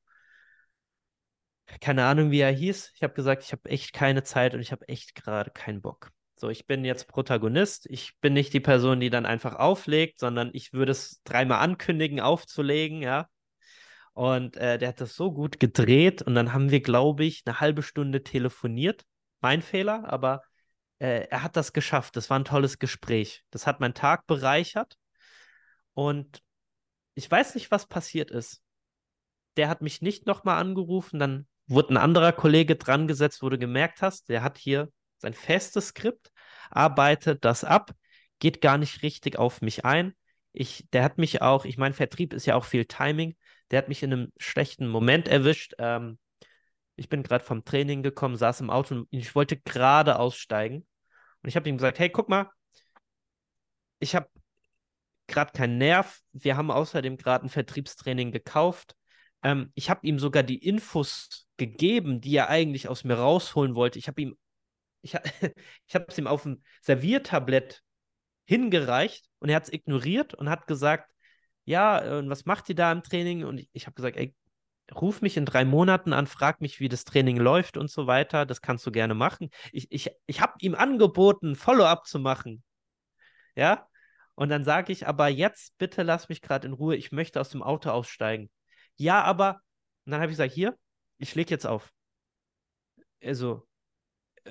keine Ahnung, wie er hieß. Ich habe gesagt, ich habe echt keine Zeit und ich habe echt gerade keinen Bock. So, ich bin jetzt Protagonist. Ich bin nicht die Person, die dann einfach auflegt, sondern ich würde es dreimal ankündigen, aufzulegen, ja. Und äh, der hat das so gut gedreht und dann haben wir, glaube ich, eine halbe Stunde telefoniert. Mein Fehler, aber äh, er hat das geschafft. Das war ein tolles Gespräch. Das hat meinen Tag bereichert und ich weiß nicht, was passiert ist. Der hat mich nicht nochmal angerufen, dann wurde ein anderer Kollege dran gesetzt, wo du gemerkt hast, der hat hier sein festes Skript, arbeitet das ab, geht gar nicht richtig auf mich ein. Ich, der hat mich auch, ich meine, Vertrieb ist ja auch viel Timing, der hat mich in einem schlechten Moment erwischt. Ähm, ich bin gerade vom Training gekommen, saß im Auto und ich wollte gerade aussteigen. Und ich habe ihm gesagt, hey, guck mal, ich habe gerade keinen Nerv. Wir haben außerdem gerade ein Vertriebstraining gekauft. Ähm, ich habe ihm sogar die Infos gegeben, die er eigentlich aus mir rausholen wollte. Ich habe ihm, ich, habe es ihm auf dem Serviertablett hingereicht und er hat es ignoriert und hat gesagt, ja, und was macht ihr da im Training? Und ich, ich habe gesagt, ey, ruf mich in drei Monaten an, frag mich, wie das Training läuft und so weiter. Das kannst du gerne machen. Ich, ich, ich habe ihm angeboten, Follow-up zu machen. Ja. Und dann sage ich, aber jetzt bitte lass mich gerade in Ruhe. Ich möchte aus dem Auto aussteigen. Ja, aber. Und dann habe ich gesagt, hier, ich lege jetzt auf. Also,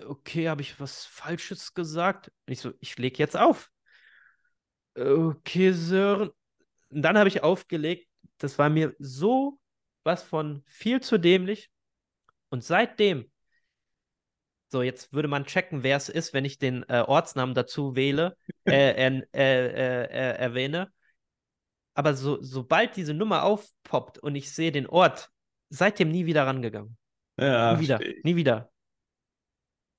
okay, habe ich was Falsches gesagt? Und ich so, ich lege jetzt auf. Okay, Sören. Und dann habe ich aufgelegt. Das war mir so was von viel zu dämlich. Und seitdem, so jetzt würde man checken, wer es ist, wenn ich den äh, Ortsnamen dazu wähle, äh, äh, äh, erwähne. aber so, sobald diese Nummer aufpoppt und ich sehe den Ort, seitdem nie wieder rangegangen. Ja, nie wieder, nie wieder.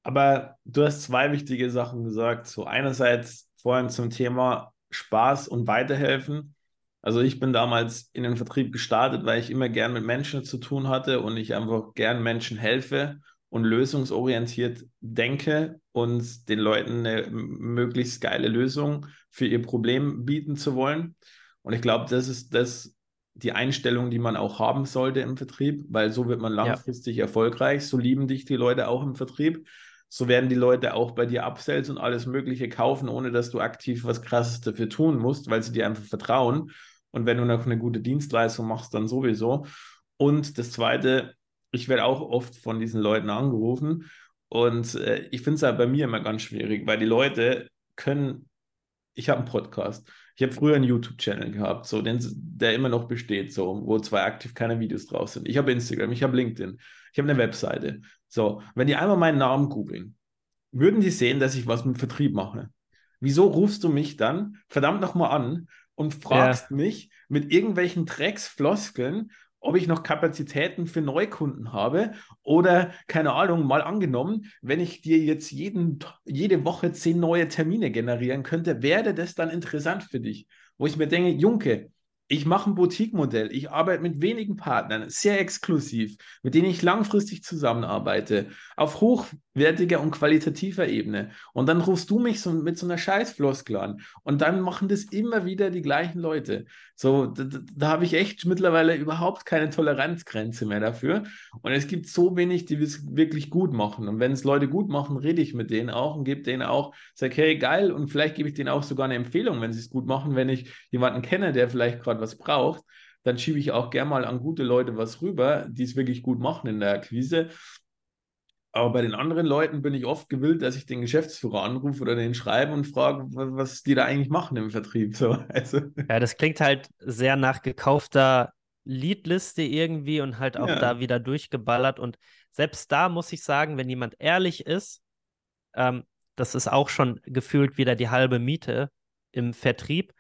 Aber du hast zwei wichtige Sachen gesagt. So einerseits vorhin zum Thema Spaß und Weiterhelfen. Also ich bin damals in den Vertrieb gestartet, weil ich immer gern mit Menschen zu tun hatte und ich einfach gern Menschen helfe und lösungsorientiert denke und den Leuten eine möglichst geile Lösung für ihr Problem bieten zu wollen. Und ich glaube, das ist das, die Einstellung, die man auch haben sollte im Vertrieb, weil so wird man langfristig ja. erfolgreich. So lieben dich die Leute auch im Vertrieb. So werden die Leute auch bei dir Upsells und alles Mögliche kaufen, ohne dass du aktiv was Krasses dafür tun musst, weil sie dir einfach vertrauen. Und wenn du noch eine gute Dienstleistung machst, dann sowieso. Und das Zweite, ich werde auch oft von diesen Leuten angerufen. Und äh, ich finde es halt bei mir immer ganz schwierig, weil die Leute können, ich habe einen Podcast, ich habe früher einen YouTube-Channel gehabt, so, den, der immer noch besteht, so, wo zwar aktiv keine Videos drauf sind. Ich habe Instagram, ich habe LinkedIn, ich habe eine Webseite. So, wenn die einmal meinen Namen googeln, würden die sehen, dass ich was mit Vertrieb mache. Wieso rufst du mich dann verdammt nochmal an und fragst ja. mich mit irgendwelchen Drecksfloskeln, ob ich noch Kapazitäten für Neukunden habe oder keine Ahnung, mal angenommen, wenn ich dir jetzt jeden, jede Woche zehn neue Termine generieren könnte, wäre das dann interessant für dich? Wo ich mir denke, Junke, ich mache ein Boutique-Modell. Ich arbeite mit wenigen Partnern, sehr exklusiv, mit denen ich langfristig zusammenarbeite, auf hochwertiger und qualitativer Ebene. Und dann rufst du mich so mit so einer Scheißfloskel an. Und dann machen das immer wieder die gleichen Leute. So, da, da habe ich echt mittlerweile überhaupt keine Toleranzgrenze mehr dafür. Und es gibt so wenig, die es wirklich gut machen. Und wenn es Leute gut machen, rede ich mit denen auch und gebe denen auch, sage, hey, geil, und vielleicht gebe ich denen auch sogar eine Empfehlung, wenn sie es gut machen, wenn ich jemanden kenne, der vielleicht gerade was braucht, dann schiebe ich auch gerne mal an gute Leute was rüber, die es wirklich gut machen in der Akquise. Aber bei den anderen Leuten bin ich oft gewillt, dass ich den Geschäftsführer anrufe oder den schreibe und frage, was die da eigentlich machen im Vertrieb. So, also. Ja, das klingt halt sehr nach gekaufter Leadliste irgendwie und halt auch ja. da wieder durchgeballert. Und selbst da muss ich sagen, wenn jemand ehrlich ist, ähm, das ist auch schon gefühlt wieder die halbe Miete im Vertrieb,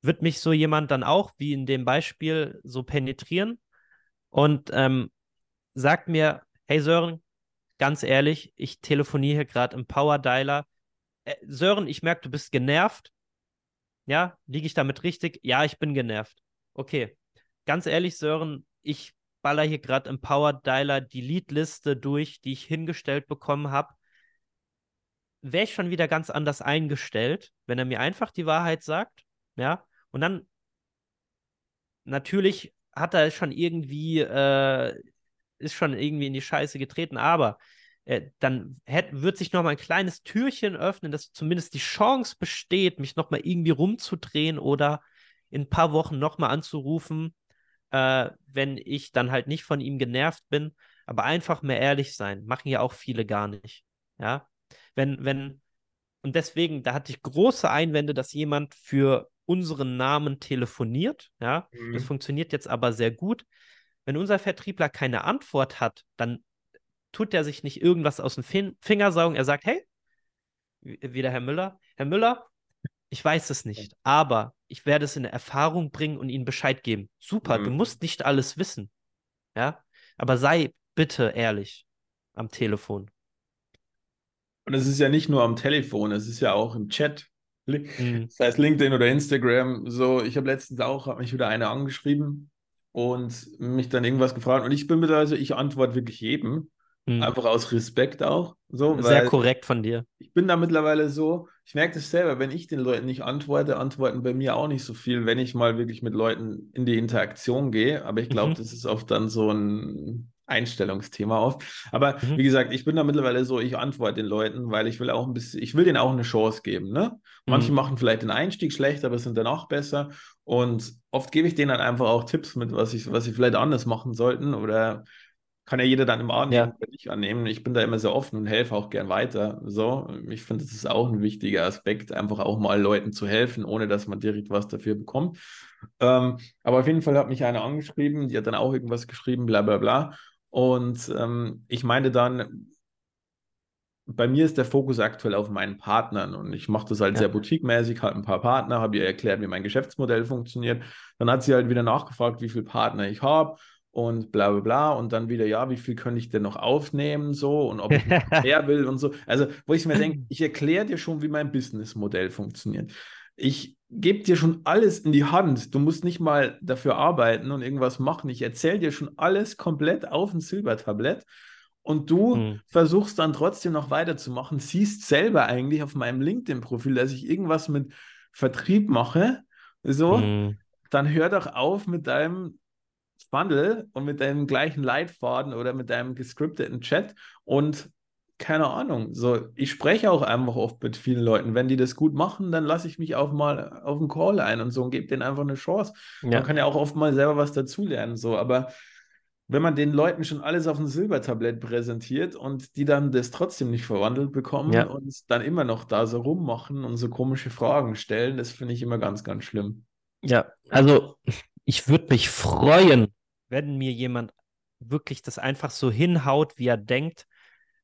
wird mich so jemand dann auch, wie in dem Beispiel, so penetrieren und ähm, sagt mir, hey Sören, ganz ehrlich, ich telefoniere hier gerade im Power Dialer. Äh, Sören, ich merke, du bist genervt. Ja, liege ich damit richtig? Ja, ich bin genervt. Okay. Ganz ehrlich, Sören, ich baller hier gerade im Power Dialer die Leadliste durch, die ich hingestellt bekommen habe. Wäre ich schon wieder ganz anders eingestellt, wenn er mir einfach die Wahrheit sagt. Ja, und dann natürlich hat er schon irgendwie äh, ist schon irgendwie in die Scheiße getreten, aber äh, dann hätt, wird sich noch mal ein kleines Türchen öffnen, dass zumindest die Chance besteht, mich noch mal irgendwie rumzudrehen oder in ein paar Wochen noch mal anzurufen, äh, wenn ich dann halt nicht von ihm genervt bin, aber einfach mehr ehrlich sein, machen ja auch viele gar nicht, ja, wenn, wenn, und deswegen, da hatte ich große Einwände, dass jemand für unseren Namen telefoniert, ja, mhm. das funktioniert jetzt aber sehr gut, wenn unser Vertriebler keine Antwort hat, dann tut er sich nicht irgendwas aus dem fin Finger saugen. Er sagt, hey, wieder Herr Müller, Herr Müller, ich weiß es nicht, aber ich werde es in Erfahrung bringen und Ihnen Bescheid geben. Super, mhm. du musst nicht alles wissen. Ja, aber sei bitte ehrlich am Telefon. Und es ist ja nicht nur am Telefon, es ist ja auch im Chat. Mhm. Das heißt LinkedIn oder Instagram. So, ich habe letztens auch, habe mich wieder eine angeschrieben, und mich dann irgendwas gefragt. Und ich bin mittlerweile, ich antworte wirklich jedem. Hm. Einfach aus Respekt auch. So, Sehr korrekt von dir. Ich bin da mittlerweile so, ich merke das selber, wenn ich den Leuten nicht antworte, antworten bei mir auch nicht so viel, wenn ich mal wirklich mit Leuten in die Interaktion gehe. Aber ich glaube, mhm. das ist oft dann so ein Einstellungsthema oft. Aber mhm. wie gesagt, ich bin da mittlerweile so, ich antworte den Leuten, weil ich will auch ein bisschen, ich will denen auch eine Chance geben. Ne? Manche mhm. machen vielleicht den Einstieg schlecht, aber sind danach besser. Und oft gebe ich denen dann einfach auch Tipps mit, was ich, was sie vielleicht anders machen sollten oder kann ja jeder dann im Abend ja. nicht annehmen. Ich bin da immer sehr offen und helfe auch gern weiter. So, ich finde, das ist auch ein wichtiger Aspekt, einfach auch mal Leuten zu helfen, ohne dass man direkt was dafür bekommt. Ähm, aber auf jeden Fall hat mich einer angeschrieben, die hat dann auch irgendwas geschrieben, bla bla bla. Und ähm, ich meinte dann, bei mir ist der Fokus aktuell auf meinen Partnern und ich mache das halt ja. sehr boutique-mäßig, halt ein paar Partner, habe ihr erklärt, wie mein Geschäftsmodell funktioniert. Dann hat sie halt wieder nachgefragt, wie viele Partner ich habe und bla bla bla und dann wieder, ja, wie viel könnte ich denn noch aufnehmen so und ob ich mehr will und so. Also, wo ich mir denke, ich erkläre dir schon, wie mein Businessmodell funktioniert. Ich gebe dir schon alles in die Hand. Du musst nicht mal dafür arbeiten und irgendwas machen. Ich erzähle dir schon alles komplett auf ein Silbertablett und du hm. versuchst dann trotzdem noch weiterzumachen, siehst selber eigentlich auf meinem LinkedIn-Profil, dass ich irgendwas mit Vertrieb mache, so, hm. dann hör doch auf mit deinem Funnel und mit deinem gleichen Leitfaden oder mit deinem gescripteten Chat und keine Ahnung, so ich spreche auch einfach oft mit vielen Leuten. Wenn die das gut machen, dann lasse ich mich auch mal auf einen Call ein und so und gebe denen einfach eine Chance. Ja. Man kann ja auch oft mal selber was dazulernen, so, aber wenn man den Leuten schon alles auf einem Silbertablett präsentiert und die dann das trotzdem nicht verwandelt bekommen ja. und dann immer noch da so rummachen und so komische Fragen stellen, das finde ich immer ganz, ganz schlimm. Ja, also ich würde mich freuen, wenn mir jemand wirklich das einfach so hinhaut, wie er denkt.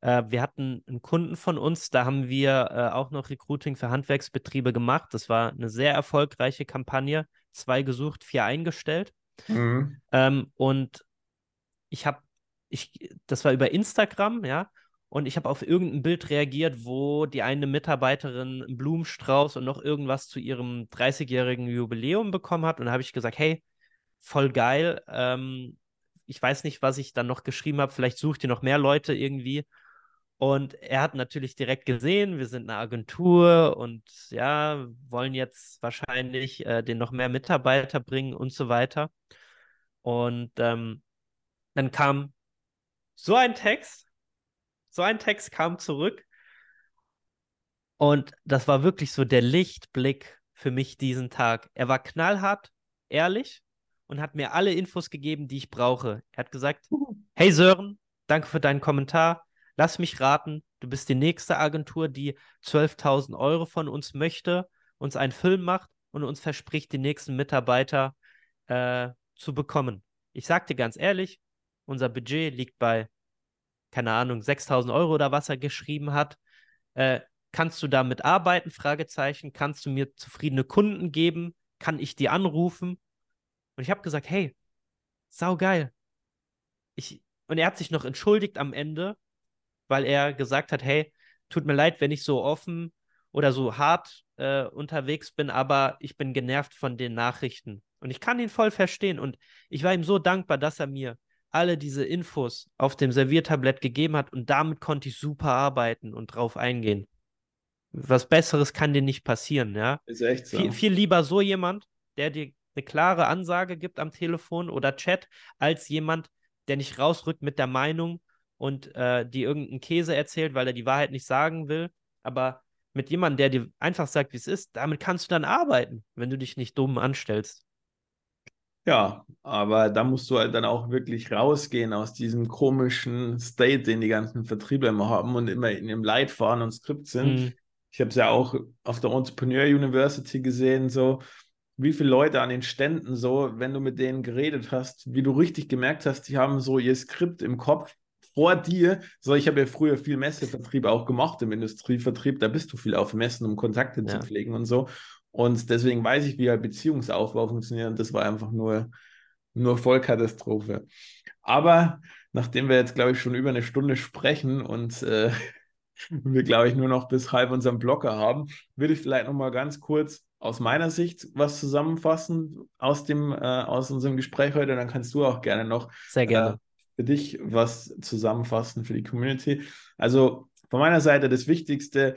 Äh, wir hatten einen Kunden von uns, da haben wir äh, auch noch Recruiting für Handwerksbetriebe gemacht. Das war eine sehr erfolgreiche Kampagne. Zwei gesucht, vier eingestellt. Mhm. Ähm, und ich habe, ich, das war über Instagram, ja, und ich habe auf irgendein Bild reagiert, wo die eine Mitarbeiterin einen Blumenstrauß und noch irgendwas zu ihrem 30-jährigen Jubiläum bekommen hat. Und da habe ich gesagt, hey, voll geil. Ähm, ich weiß nicht, was ich dann noch geschrieben habe. Vielleicht sucht ihr noch mehr Leute irgendwie. Und er hat natürlich direkt gesehen, wir sind eine Agentur und ja, wollen jetzt wahrscheinlich äh, den noch mehr Mitarbeiter bringen und so weiter. Und ähm, dann kam so ein Text, so ein Text kam zurück. Und das war wirklich so der Lichtblick für mich diesen Tag. Er war knallhart, ehrlich und hat mir alle Infos gegeben, die ich brauche. Er hat gesagt: Hey Sören, danke für deinen Kommentar. Lass mich raten, du bist die nächste Agentur, die 12.000 Euro von uns möchte, uns einen Film macht und uns verspricht, die nächsten Mitarbeiter äh, zu bekommen. Ich sagte ganz ehrlich, unser Budget liegt bei, keine Ahnung, 6000 Euro oder was er geschrieben hat. Äh, kannst du damit arbeiten? Fragezeichen. Kannst du mir zufriedene Kunden geben? Kann ich die anrufen? Und ich habe gesagt, hey, saugeil. Ich, und er hat sich noch entschuldigt am Ende, weil er gesagt hat, hey, tut mir leid, wenn ich so offen oder so hart äh, unterwegs bin, aber ich bin genervt von den Nachrichten. Und ich kann ihn voll verstehen. Und ich war ihm so dankbar, dass er mir alle diese Infos auf dem Serviertablett gegeben hat und damit konnte ich super arbeiten und drauf eingehen. Was Besseres kann dir nicht passieren, ja? Ist echt so. Viel, viel lieber so jemand, der dir eine klare Ansage gibt am Telefon oder Chat, als jemand, der nicht rausrückt mit der Meinung und äh, die irgendeinen Käse erzählt, weil er die Wahrheit nicht sagen will. Aber mit jemandem, der dir einfach sagt, wie es ist, damit kannst du dann arbeiten, wenn du dich nicht dumm anstellst. Ja, aber da musst du halt dann auch wirklich rausgehen aus diesem komischen State, den die ganzen Vertriebler immer haben und immer in ihrem Leitfaden und Skript sind. Mhm. Ich habe es ja auch auf der Entrepreneur University gesehen, so wie viele Leute an den Ständen so, wenn du mit denen geredet hast, wie du richtig gemerkt hast, die haben so ihr Skript im Kopf vor dir. So, ich habe ja früher viel Messevertrieb auch gemacht im Industrievertrieb, da bist du viel auf Messen, um Kontakte ja. zu pflegen und so. Und deswegen weiß ich, wie halt Beziehungsaufbau funktioniert. Und das war einfach nur, nur Vollkatastrophe. Aber nachdem wir jetzt, glaube ich, schon über eine Stunde sprechen und äh, wir, glaube ich, nur noch bis halb unseren Blocker haben, würde ich vielleicht noch mal ganz kurz aus meiner Sicht was zusammenfassen aus, dem, äh, aus unserem Gespräch heute. Dann kannst du auch gerne noch Sehr gerne. Äh, für dich was zusammenfassen für die Community. Also von meiner Seite das Wichtigste,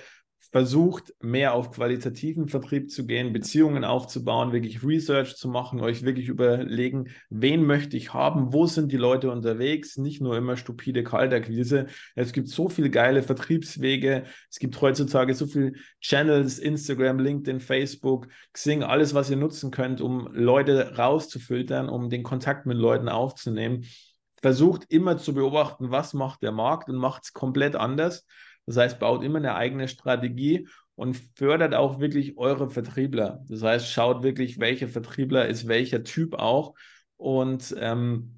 versucht, mehr auf qualitativen Vertrieb zu gehen, Beziehungen aufzubauen, wirklich Research zu machen, euch wirklich überlegen, wen möchte ich haben, wo sind die Leute unterwegs, nicht nur immer stupide Kaltakquise. Es gibt so viele geile Vertriebswege, es gibt heutzutage so viele Channels, Instagram, LinkedIn, Facebook, Xing, alles, was ihr nutzen könnt, um Leute rauszufiltern, um den Kontakt mit Leuten aufzunehmen. Versucht immer zu beobachten, was macht der Markt und macht es komplett anders das heißt, baut immer eine eigene Strategie und fördert auch wirklich eure Vertriebler. Das heißt, schaut wirklich, welcher Vertriebler ist welcher Typ auch und ähm,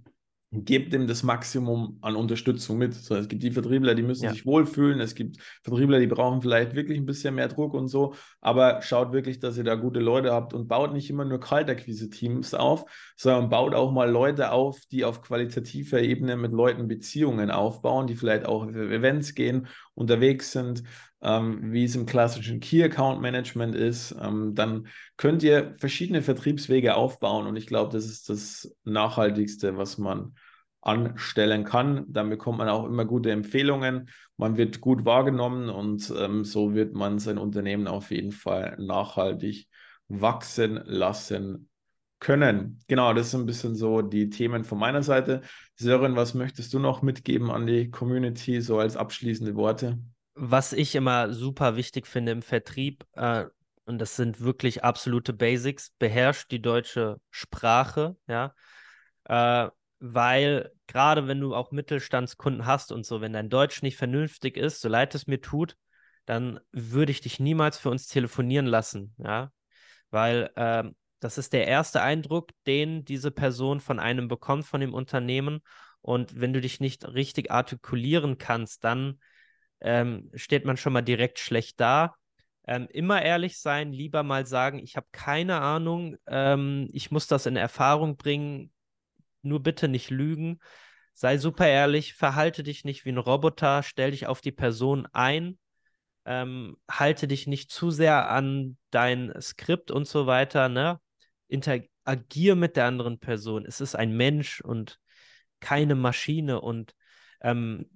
gebt dem das Maximum an Unterstützung mit. So, es gibt die Vertriebler, die müssen Ja. sich wohlfühlen. Es gibt Vertriebler, die brauchen vielleicht wirklich ein bisschen mehr Druck und so. Aber schaut wirklich, dass ihr da gute Leute habt und baut nicht immer nur Kaltakquise-Teams auf, sondern baut auch mal Leute auf, die auf qualitativer Ebene mit Leuten Beziehungen aufbauen, die vielleicht auch auf Events gehen, unterwegs sind, ähm, wie es im klassischen Key Account Management ist. Ähm, dann könnt ihr verschiedene Vertriebswege aufbauen und ich glaube, das ist das Nachhaltigste, was man anstellen kann. Dann bekommt man auch immer gute Empfehlungen. Man wird gut wahrgenommen und ähm, so wird man sein Unternehmen auf jeden Fall nachhaltig wachsen lassen können. Genau, das sind ein bisschen so die Themen von meiner Seite. Sören, was möchtest du noch mitgeben an die Community, so als abschließende Worte? Was ich immer super wichtig finde im Vertrieb, äh, und das sind wirklich absolute Basics, beherrscht die deutsche Sprache, ja, äh, weil gerade wenn du auch Mittelstandskunden hast und so, wenn dein Deutsch nicht vernünftig ist, so leid es mir tut, dann würde ich dich niemals für uns telefonieren lassen, ja, weil ähm, das ist der erste Eindruck, den diese Person von einem bekommt, von dem Unternehmen. Und wenn du dich nicht richtig artikulieren kannst, dann ähm, steht man schon mal direkt schlecht da. Ähm, immer ehrlich sein, lieber mal sagen, ich habe keine Ahnung, ähm, ich muss das in Erfahrung bringen, nur bitte nicht lügen. Sei super ehrlich, verhalte dich nicht wie ein Roboter, stell dich auf die Person ein, ähm, halte dich nicht zu sehr an dein Skript und so weiter, ne? Interagier mit der anderen Person. Es ist ein Mensch und keine Maschine und ähm,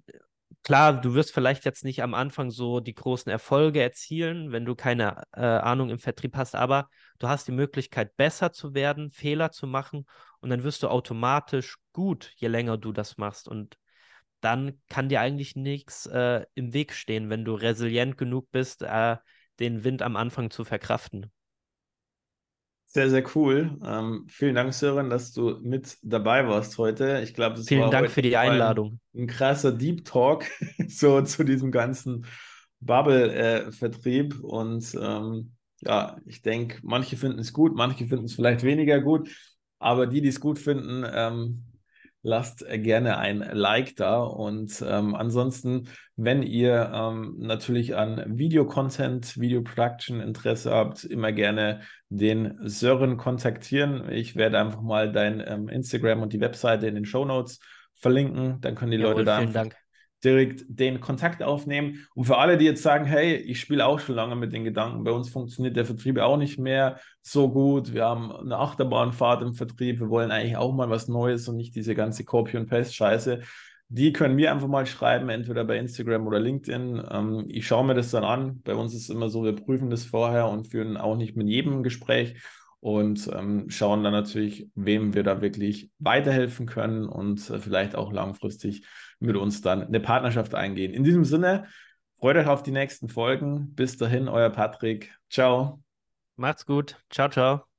klar, du wirst vielleicht jetzt nicht am Anfang so die großen Erfolge erzielen, wenn du keine äh, Ahnung im Vertrieb hast, aber du hast die Möglichkeit, besser zu werden, Fehler zu machen und dann wirst du automatisch gut, je länger du das machst. Und dann kann dir eigentlich nichts äh, im Weg stehen, wenn du resilient genug bist, äh, den Wind am Anfang zu verkraften. Sehr, sehr cool. Ähm, vielen Dank, Sören, dass du mit dabei warst heute. Ich glaube, das Vielen war Dank für die Einladung. Ein, ein krasser Deep Talk so zu diesem ganzen Bubble-Vertrieb. und ähm, ja, ich denke, manche finden es gut, manche finden es vielleicht weniger gut. Aber die, die es gut finden, ähm, lasst gerne ein Like da. Und ähm, ansonsten, wenn ihr ähm, natürlich an Videocontent, Video-Production Interesse habt, immer gerne den Sören kontaktieren. Ich werde einfach mal dein ähm, Instagram und die Webseite in den Show Notes verlinken. Dann können die Jawohl, Leute da vielen Dank. Direkt den Kontakt aufnehmen. Und für alle, die jetzt sagen, hey, ich spiele auch schon lange mit den Gedanken, bei uns funktioniert der Vertrieb auch nicht mehr so gut. Wir haben eine Achterbahnfahrt im Vertrieb. Wir wollen eigentlich auch mal was Neues und nicht diese ganze Copy- und Paste-Scheiße. Die können mir einfach mal schreiben, entweder bei Instagram oder LinkedIn. Ähm, ich schaue mir das dann an. Bei uns ist es immer so, wir prüfen das vorher und führen auch nicht mit jedem ein Gespräch und ähm, schauen dann natürlich, wem wir da wirklich weiterhelfen können und äh, vielleicht auch langfristig mit uns dann eine Partnerschaft eingehen. In diesem Sinne, freut euch auf die nächsten Folgen. Bis dahin, euer Patrick. Ciao. Macht's gut. Ciao, ciao.